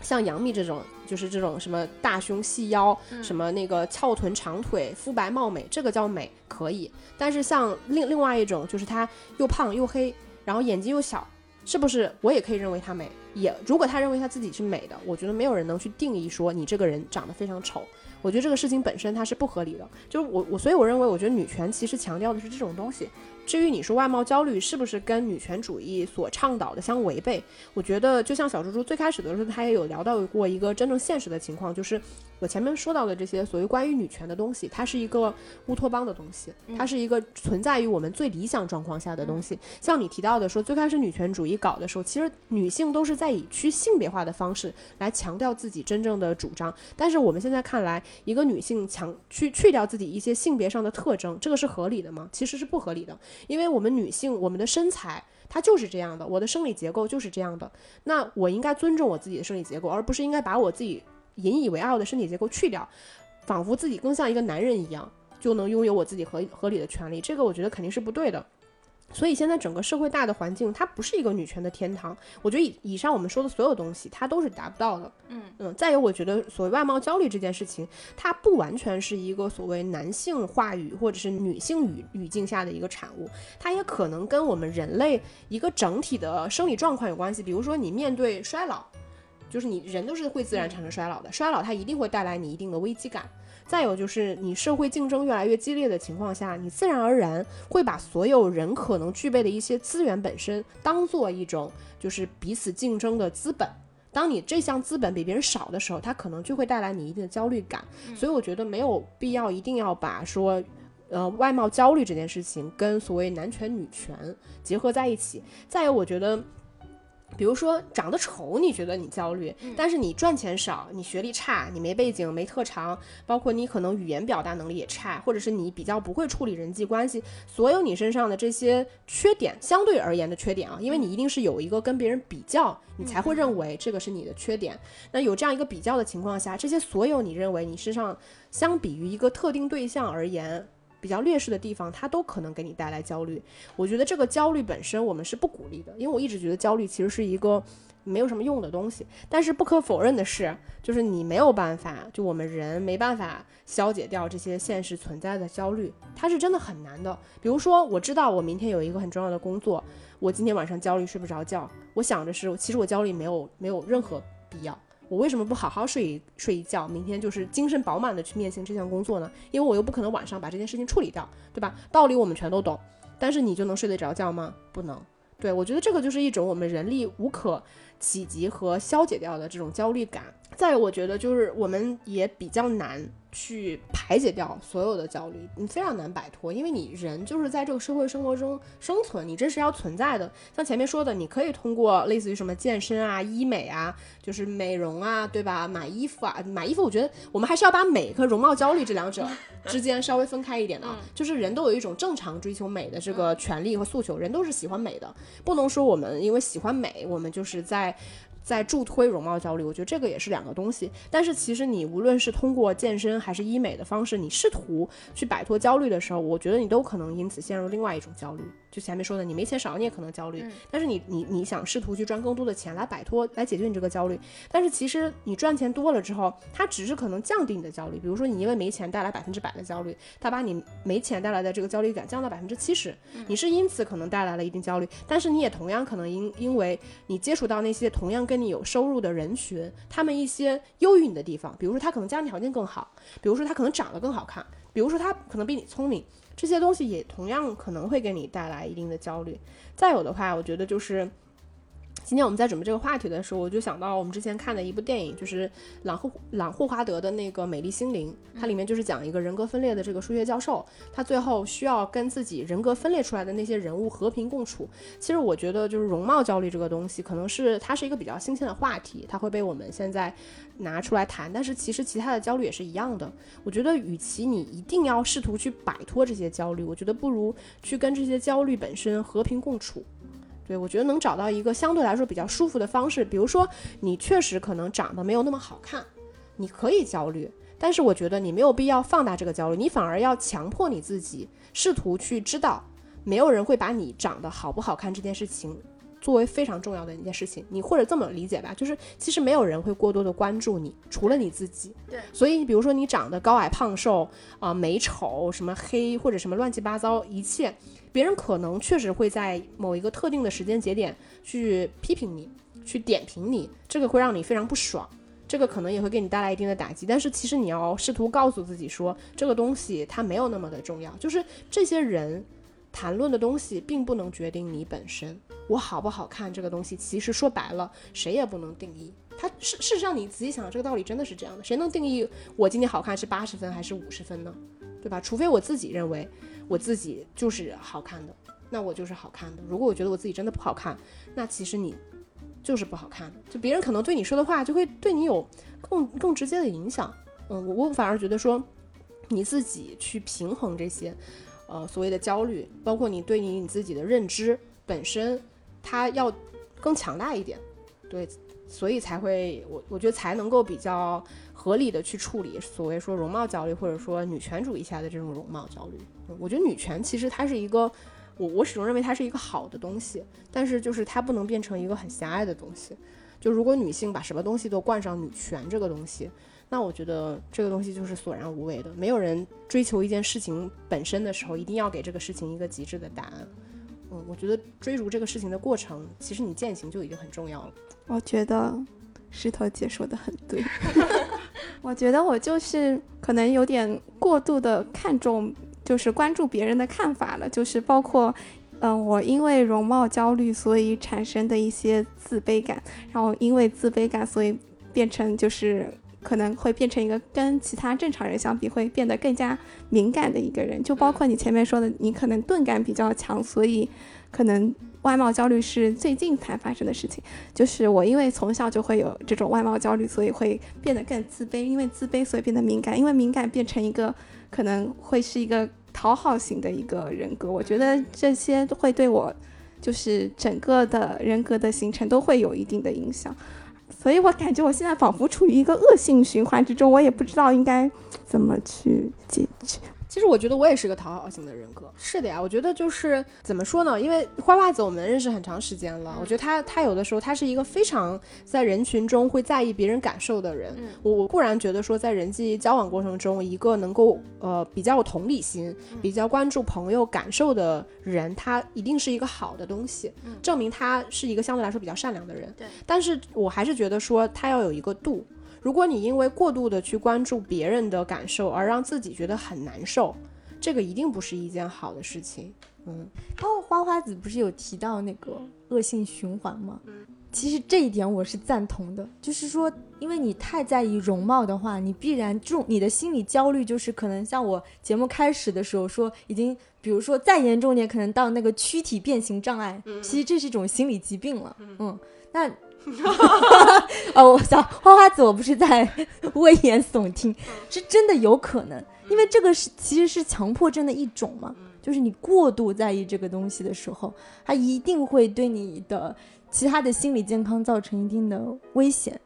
像杨幂这种，就是这种什么大胸细腰，什么那个翘臀长腿、肤白貌美，这个叫美可以。但是像另另外一种，就是她又胖又黑，然后眼睛又小，是不是我也可以认为她美？也如果她认为她自己是美的，我觉得没有人能去定义说你这个人长得非常丑。我觉得这个事情本身它是不合理的。就是我我所以我认为，我觉得女权其实强调的是这种东西。至于你说外貌焦虑是不是跟女权主义所倡导的相违背，我觉得就像小猪猪最开始的时候，他也有聊到过一个真正现实的情况，就是我前面说到的这些所谓关于女权的东西，它是一个乌托邦的东西，它是一个存在于我们最理想状况下的东西。像你提到的说，最开始女权主义搞的时候，其实女性都是在以去性别化的方式来强调自己真正的主张，但是我们现在看来，一个女性强去去掉自己一些性别上的特征，这个是合理的吗？其实是不合理的。因为我们女性，我们的身材它就是这样的，我的生理结构就是这样的。那我应该尊重我自己的生理结构，而不是应该把我自己引以为傲的身体结构去掉，仿佛自己更像一个男人一样，就能拥有我自己合合理的权利。这个我觉得肯定是不对的。所以现在整个社会大的环境，它不是一个女权的天堂。我觉得以以上我们说的所有东西，它都是达不到的。嗯嗯。再有，我觉得所谓外貌焦虑这件事情，它不完全是一个所谓男性话语或者是女性语语境下的一个产物，它也可能跟我们人类一个整体的生理状况有关系。比如说，你面对衰老，就是你人都是会自然产生衰老的，衰老它一定会带来你一定的危机感。再有就是你社会竞争越来越激烈的情况下，你自然而然会把所有人可能具备的一些资源本身当做一种就是彼此竞争的资本。当你这项资本比别人少的时候，它可能就会带来你一定的焦虑感。所以我觉得没有必要一定要把说，呃，外貌焦虑这件事情跟所谓男权女权结合在一起。再有，我觉得。比如说长得丑，你觉得你焦虑，但是你赚钱少，你学历差，你没背景、没特长，包括你可能语言表达能力也差，或者是你比较不会处理人际关系，所有你身上的这些缺点，相对而言的缺点啊，因为你一定是有一个跟别人比较，你才会认为这个是你的缺点。那有这样一个比较的情况下，这些所有你认为你身上相比于一个特定对象而言。比较劣势的地方，它都可能给你带来焦虑。我觉得这个焦虑本身我们是不鼓励的，因为我一直觉得焦虑其实是一个没有什么用的东西。但是不可否认的是，就是你没有办法，就我们人没办法消解掉这些现实存在的焦虑，它是真的很难的。比如说，我知道我明天有一个很重要的工作，我今天晚上焦虑睡不着觉，我想着是，其实我焦虑没有没有任何必要。我为什么不好好睡一睡一觉，明天就是精神饱满的去面向这项工作呢？因为我又不可能晚上把这件事情处理掉，对吧？道理我们全都懂，但是你就能睡得着觉吗？不能。对我觉得这个就是一种我们人力无可企及和消解掉的这种焦虑感。再，我觉得就是我们也比较难去排解掉所有的焦虑，你非常难摆脱，因为你人就是在这个社会生活中生存，你这是要存在的。像前面说的，你可以通过类似于什么健身啊、医美啊，就是美容啊，对吧？买衣服啊，买衣服，我觉得我们还是要把美和容貌焦虑这两者 [LAUGHS] 之间稍微分开一点的啊。就是人都有一种正常追求美的这个权利和诉求，人都是喜欢美的，不能说我们因为喜欢美，我们就是在。在助推容貌焦虑，我觉得这个也是两个东西。但是其实你无论是通过健身还是医美的方式，你试图去摆脱焦虑的时候，我觉得你都可能因此陷入另外一种焦虑。就前面说的，你没钱少，你也可能焦虑。但是你你你想试图去赚更多的钱来摆脱、来解决你这个焦虑，但是其实你赚钱多了之后，它只是可能降低你的焦虑。比如说你因为没钱带来百分之百的焦虑，它把你没钱带来的这个焦虑感降到百分之七十，你是因此可能带来了一定焦虑。但是你也同样可能因因为你接触到那些同样跟跟你有收入的人群，他们一些优于你的地方，比如说他可能家庭条件更好，比如说他可能长得更好看，比如说他可能比你聪明。这些东西也同样可能会给你带来一定的焦虑。再有的话，我觉得就是今天我们在准备这个话题的时候，我就想到我们之前看的一部电影，就是朗霍朗霍华德的那个《美丽心灵》，它里面就是讲一个人格分裂的这个数学教授，他最后需要跟自己人格分裂出来的那些人物和平共处。其实我觉得就是容貌焦虑这个东西，可能是它是一个比较新鲜的话题，它会被我们现在。拿出来谈，但是其实其他的焦虑也是一样的。我觉得，与其你一定要试图去摆脱这些焦虑，我觉得不如去跟这些焦虑本身和平共处。对我觉得能找到一个相对来说比较舒服的方式，比如说你确实可能长得没有那么好看，你可以焦虑，但是我觉得你没有必要放大这个焦虑，你反而要强迫你自己试图去知道，没有人会把你长得好不好看这件事情。作为非常重要的一件事情，你或者这么理解吧，就是其实没有人会过多的关注你，除了你自己。对，所以你比如说你长得高矮胖瘦啊，美丑什么黑或者什么乱七八糟一切，别人可能确实会在某一个特定的时间节点去批评你，去点评你，这个会让你非常不爽，这个可能也会给你带来一定的打击。但是其实你要试图告诉自己说，这个东西它没有那么的重要，就是这些人。谈论的东西并不能决定你本身，我好不好看这个东西，其实说白了，谁也不能定义。它事事实上，你仔细想，这个道理真的是这样的。谁能定义我今天好看是八十分还是五十分呢？对吧？除非我自己认为我自己就是好看的，那我就是好看的。如果我觉得我自己真的不好看，那其实你就是不好看的。就别人可能对你说的话，就会对你有更更直接的影响。嗯，我我反而觉得说，你自己去平衡这些。呃，所谓的焦虑，包括你对你你自己的认知本身，它要更强大一点，对，所以才会我我觉得才能够比较合理的去处理所谓说容貌焦虑，或者说女权主义下的这种容貌焦虑。我觉得女权其实它是一个，我我始终认为它是一个好的东西，但是就是它不能变成一个很狭隘的东西。就如果女性把什么东西都冠上女权这个东西。那我觉得这个东西就是索然无味的。没有人追求一件事情本身的时候，一定要给这个事情一个极致的答案。嗯，我觉得追逐这个事情的过程，其实你践行就已经很重要了。我觉得石头姐说的很对。[LAUGHS] 我觉得我就是可能有点过度的看重，就是关注别人的看法了。就是包括，嗯，我因为容貌焦虑，所以产生的一些自卑感，然后因为自卑感，所以变成就是。可能会变成一个跟其他正常人相比会变得更加敏感的一个人，就包括你前面说的，你可能钝感比较强，所以可能外貌焦虑是最近才发生的事情。就是我因为从小就会有这种外貌焦虑，所以会变得更自卑，因为自卑所以变得敏感，因为敏感变成一个可能会是一个讨好型的一个人格。我觉得这些会对我就是整个的人格的形成都会有一定的影响。所以我感觉我现在仿佛处于一个恶性循环之中，我也不知道应该怎么去解决。其实我觉得我也是个讨好型的人格。是的呀，我觉得就是怎么说呢？因为花袜子我们认识很长时间了，我觉得他他有的时候他是一个非常在人群中会在意别人感受的人。我我固然觉得说在人际交往过程中，一个能够呃比较有同理心、比较关注朋友感受的人，他一定是一个好的东西，证明他是一个相对来说比较善良的人。对，但是我还是觉得说他要有一个度。如果你因为过度的去关注别人的感受而让自己觉得很难受，这个一定不是一件好的事情。嗯，然后花花子不是有提到那个恶性循环吗？嗯，其实这一点我是赞同的，就是说，因为你太在意容貌的话，你必然重你的心理焦虑就是可能像我节目开始的时候说，已经比如说再严重点，可能到那个躯体变形障碍，其实这是一种心理疾病了。嗯，那。[LAUGHS] 哦，我想花花子，我不是在 [LAUGHS] 危言耸听，是真的有可能，因为这个是其实是强迫症的一种嘛。就是你过度在意这个东西的时候，它一定会对你的其他的心理健康造成一定的危险。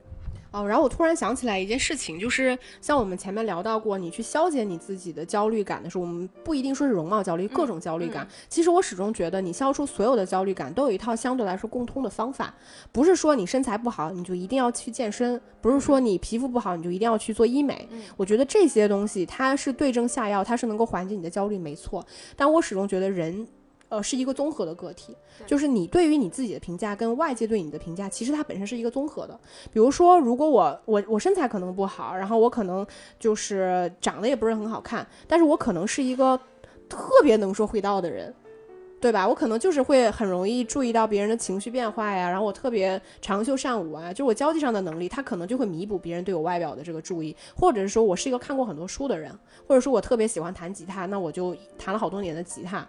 哦，然后我突然想起来一件事情，就是像我们前面聊到过，你去消解你自己的焦虑感的时候，我们不一定说是容貌焦虑，各种焦虑感。其实我始终觉得，你消除所有的焦虑感，都有一套相对来说共通的方法。不是说你身材不好，你就一定要去健身；不是说你皮肤不好，你就一定要去做医美。我觉得这些东西它是对症下药，它是能够缓解你的焦虑，没错。但我始终觉得人。呃，是一个综合的个体，就是你对于你自己的评价跟外界对你的评价，其实它本身是一个综合的。比如说，如果我我我身材可能不好，然后我可能就是长得也不是很好看，但是我可能是一个特别能说会道的人，对吧？我可能就是会很容易注意到别人的情绪变化呀，然后我特别长袖善舞啊，就我交际上的能力，他可能就会弥补别人对我外表的这个注意，或者是说我是一个看过很多书的人，或者说我特别喜欢弹吉他，那我就弹了好多年的吉他。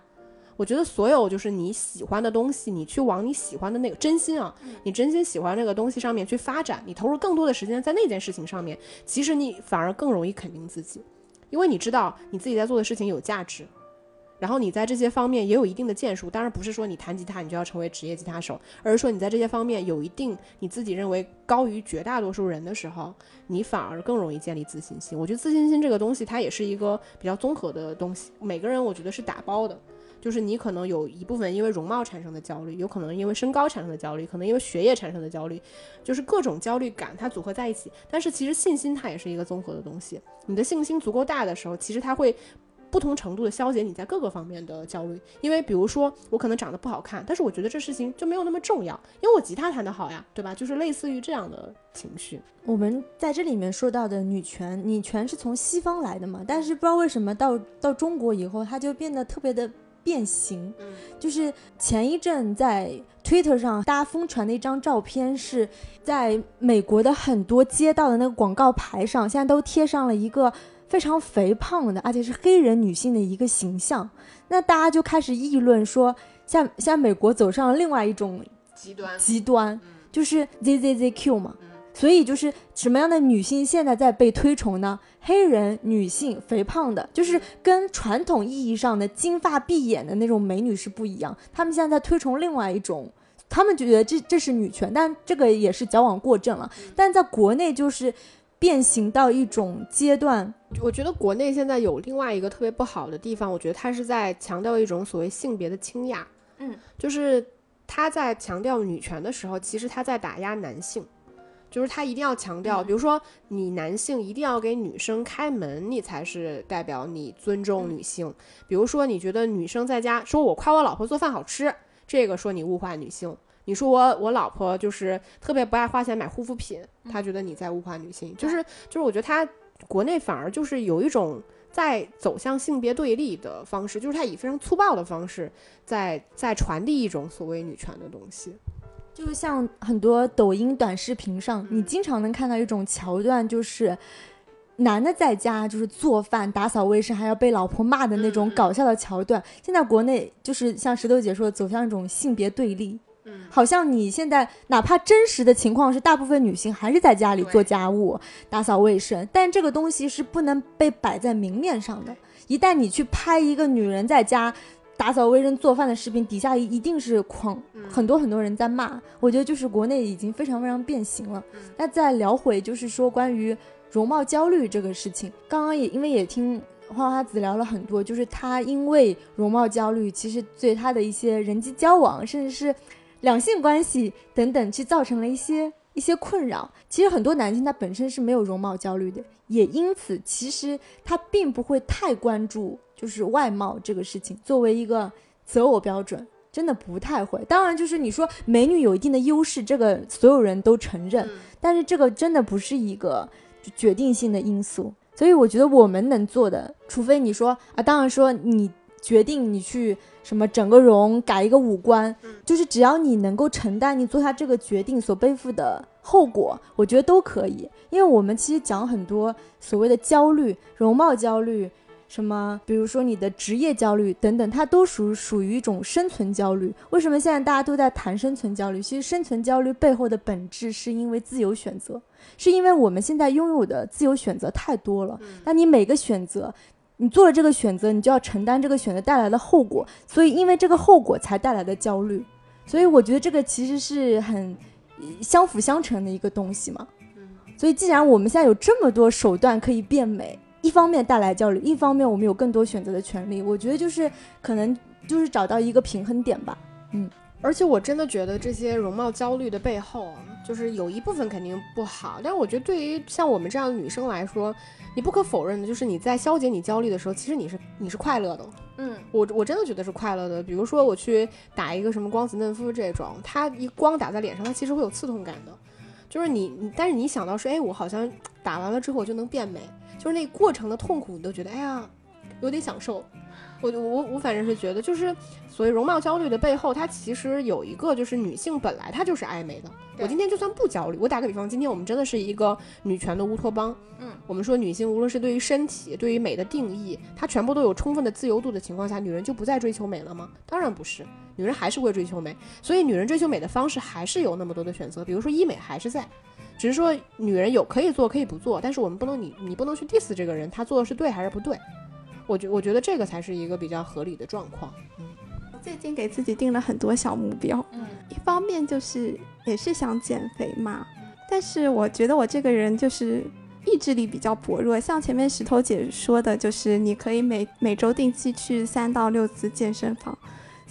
我觉得所有就是你喜欢的东西，你去往你喜欢的那个真心啊，你真心喜欢那个东西上面去发展，你投入更多的时间在那件事情上面，其实你反而更容易肯定自己，因为你知道你自己在做的事情有价值，然后你在这些方面也有一定的建树。当然不是说你弹吉他你就要成为职业吉他手，而是说你在这些方面有一定你自己认为高于绝大多数人的时候，你反而更容易建立自信心。我觉得自信心这个东西它也是一个比较综合的东西，每个人我觉得是打包的。就是你可能有一部分因为容貌产生的焦虑，有可能因为身高产生的焦虑，可能因为学业产生的焦虑，就是各种焦虑感它组合在一起。但是其实信心它也是一个综合的东西，你的信心足够大的时候，其实它会不同程度的消解你在各个方面的焦虑。因为比如说我可能长得不好看，但是我觉得这事情就没有那么重要，因为我吉他弹得好呀，对吧？就是类似于这样的情绪。我们在这里面说到的女权，女权是从西方来的嘛，但是不知道为什么到到中国以后，它就变得特别的。变形，就是前一阵在 Twitter 上大家疯传的一张照片，是在美国的很多街道的那个广告牌上，现在都贴上了一个非常肥胖的，而且是黑人女性的一个形象。那大家就开始议论说，像现在美国走上了另外一种极端，极端就是 ZZZQ 嘛。所以就是什么样的女性现在在被推崇呢？黑人女性肥胖的，就是跟传统意义上的金发碧眼的那种美女是不一样。他们现在在推崇另外一种，他们觉得这这是女权，但这个也是矫枉过正了。但在国内就是变形到一种阶段。我觉得国内现在有另外一个特别不好的地方，我觉得它是在强调一种所谓性别的倾轧。嗯，就是他在强调女权的时候，其实他在打压男性。就是他一定要强调，比如说你男性一定要给女生开门，你才是代表你尊重女性。比如说你觉得女生在家说我夸我老婆做饭好吃，这个说你物化女性。你说我我老婆就是特别不爱花钱买护肤品，他觉得你在物化女性。就是就是我觉得他国内反而就是有一种在走向性别对立的方式，就是他以非常粗暴的方式在在传递一种所谓女权的东西。就像很多抖音短视频上，你经常能看到一种桥段，就是男的在家就是做饭、打扫卫生，还要被老婆骂的那种搞笑的桥段。现在国内就是像石头姐说，走向一种性别对立。嗯，好像你现在哪怕真实的情况是，大部分女性还是在家里做家务、打扫卫生，但这个东西是不能被摆在明面上的。一旦你去拍一个女人在家，打扫卫生、做饭的视频底下一一定是狂很多很多人在骂，我觉得就是国内已经非常非常变形了。那再聊回就是说关于容貌焦虑这个事情，刚刚也因为也听花花子聊了很多，就是他因为容貌焦虑，其实对他的一些人际交往，甚至是两性关系等等，去造成了一些一些困扰。其实很多男性他本身是没有容貌焦虑的，也因此其实他并不会太关注。就是外貌这个事情，作为一个择偶标准，真的不太会。当然，就是你说美女有一定的优势，这个所有人都承认。但是这个真的不是一个决定性的因素。所以我觉得我们能做的，除非你说啊，当然说你决定你去什么整个容、改一个五官，就是只要你能够承担你做下这个决定所背负的后果，我觉得都可以。因为我们其实讲很多所谓的焦虑，容貌焦虑。什么？比如说你的职业焦虑等等，它都属属于一种生存焦虑。为什么现在大家都在谈生存焦虑？其实生存焦虑背后的本质是因为自由选择，是因为我们现在拥有的自由选择太多了。那你每个选择，你做了这个选择，你就要承担这个选择带来的后果，所以因为这个后果才带来的焦虑。所以我觉得这个其实是很呃相辅相成的一个东西嘛。所以既然我们现在有这么多手段可以变美，一方面带来焦虑，一方面我们有更多选择的权利，我觉得就是可能就是找到一个平衡点吧。嗯而且我真的觉得这些容貌焦虑的背后啊，就是有一部分肯定不好，但我觉得对于像我们这样的女生来说，你不可否认的就是你在消解你焦虑的时候，其实你是你是快乐的。嗯，我我真的觉得是快乐的。比如说我去打一个什么光子嫩肤这种，它一光打在脸上，它其实会有刺痛感的。就是你，你但是你想到说，哎，我好像打完了之后我就能变美，就是那过程的痛苦，你都觉得，哎呀，有点享受。我我我反正是觉得，就是所谓容貌焦虑的背后，它其实有一个就是女性本来她就是爱美的。我今天就算不焦虑，我打个比方，今天我们真的是一个女权的乌托邦。嗯，我们说女性无论是对于身体、对于美的定义，它全部都有充分的自由度的情况下，女人就不再追求美了吗？当然不是，女人还是会追求美。所以女人追求美的方式还是有那么多的选择，比如说医美还是在。只是说女人有可以做可以不做，但是我们不能你你不能去 diss 这个人，他做的是对还是不对？我觉我觉得这个才是一个比较合理的状况。我最近给自己定了很多小目标，嗯，一方面就是也是想减肥嘛，但是我觉得我这个人就是意志力比较薄弱。像前面石头姐说的，就是你可以每每周定期去三到六次健身房，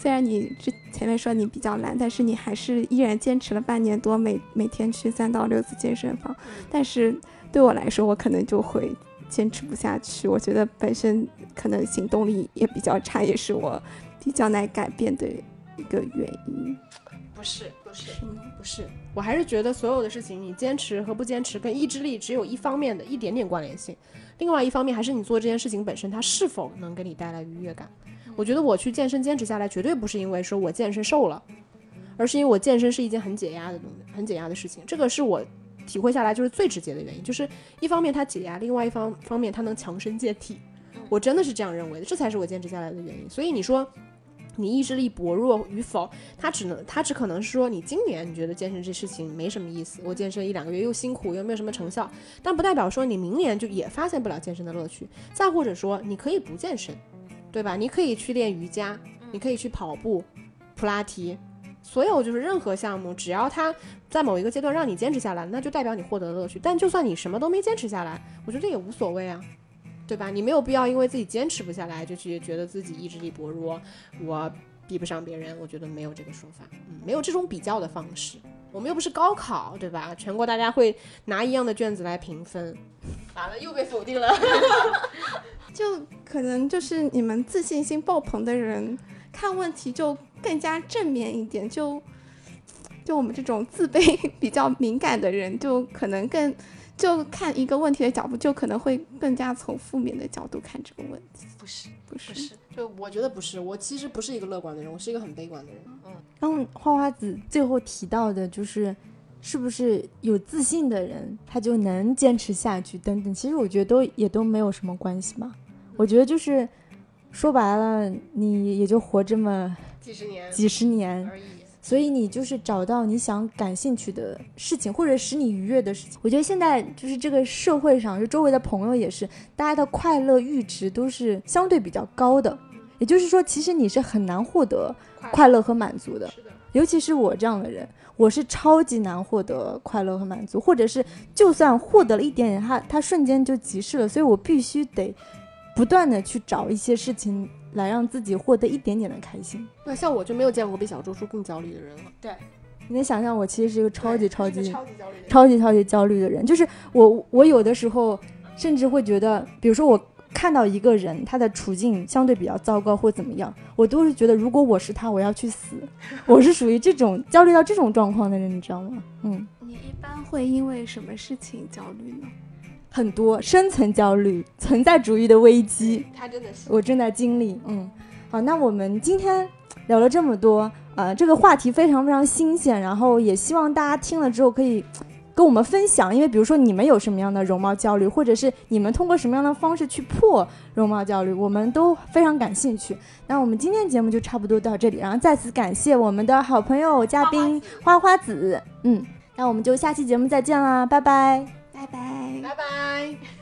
虽然你之前面说你比较懒，但是你还是依然坚持了半年多，每每天去三到六次健身房。但是对我来说，我可能就会坚持不下去。我觉得本身可能行动力也比较差，也是我比较难改变的一个原因。不是不是，不是，我还是觉得所有的事情，你坚持和不坚持跟意志力只有一方面的一点点关联性，另外一方面还是你做这件事情本身，它是否能给你带来愉悦感。我觉得我去健身坚持下来，绝对不是因为说我健身瘦了，而是因为我健身是一件很解压的东西，很解压的事情。这个是我体会下来就是最直接的原因，就是一方面它解压，另外一方方面它能强身健体。我真的是这样认为的，这才是我坚持下来的原因。所以你说。你意志力薄弱与否，它只能，它只可能是说你今年你觉得健身这事情没什么意思，我健身一两个月又辛苦又没有什么成效，但不代表说你明年就也发现不了健身的乐趣。再或者说你可以不健身，对吧？你可以去练瑜伽，你可以去跑步、普拉提，所有就是任何项目，只要它在某一个阶段让你坚持下来，那就代表你获得了乐趣。但就算你什么都没坚持下来，我觉得也无所谓啊。对吧？你没有必要因为自己坚持不下来，就去觉得自己意志力薄弱，我比不上别人。我觉得没有这个说法，嗯，没有这种比较的方式。我们又不是高考，对吧？全国大家会拿一样的卷子来评分，完了又被否定了。[LAUGHS] 就可能就是你们自信心爆棚的人，看问题就更加正面一点。就就我们这种自卑 [LAUGHS] 比较敏感的人，就可能更就看一个问题的角度，就可能会更加从负面的角度看这个问题。不是不是不是，就我觉得不是，我其实不是一个乐观的人，我是一个很悲观的人。嗯刚花花子最后提到的就是，是不是有自信的人他就能坚持下去等等，其实我觉得都也都没有什么关系嘛。我觉得就是说白了，你也就活这么几十年几十年，而已。所以你就是找到你想感兴趣的事情，或者使你愉悦的事情。我觉得现在就是这个社会上，就周围的朋友也是，大家的快乐阈值都是相对比较高的。也就是说，其实你是很难获得快乐和满足的。尤其是我这样的人，我是超级难获得快乐和满足，或者是就算获得了一点点，他他瞬间就即逝了。所以我必须得不断的去找一些事情来让自己获得一点点的开心。那像我就没有见过比小周叔更焦虑的人了。对你能想象，我其实是一个超级超级超级焦虑。超级超级焦虑的人，就是我我有的时候甚至会觉得，比如说我看到一个人他的处境相对比较糟糕或怎么样，我都是觉得如果我是他，我要去死。[LAUGHS] 我是属于这种焦虑到这种状况的人，你知道吗？嗯，你一般会因为什么事情焦虑呢？很多深层焦虑、存在主义的危机，他真的是。我正在经历。嗯，好，那我们今天聊了这么多，呃，这个话题非常非常新鲜，然后也希望大家听了之后可以跟我们分享，因为比如说你们有什么样的容貌焦虑，或者是你们通过什么样的方式去破容貌焦虑，我们都非常感兴趣。那我们今天节目就差不多到这里，然后再次感谢我们的好朋友嘉宾花花子，嗯，那我们就下期节目再见啦，拜拜。拜拜。拜拜。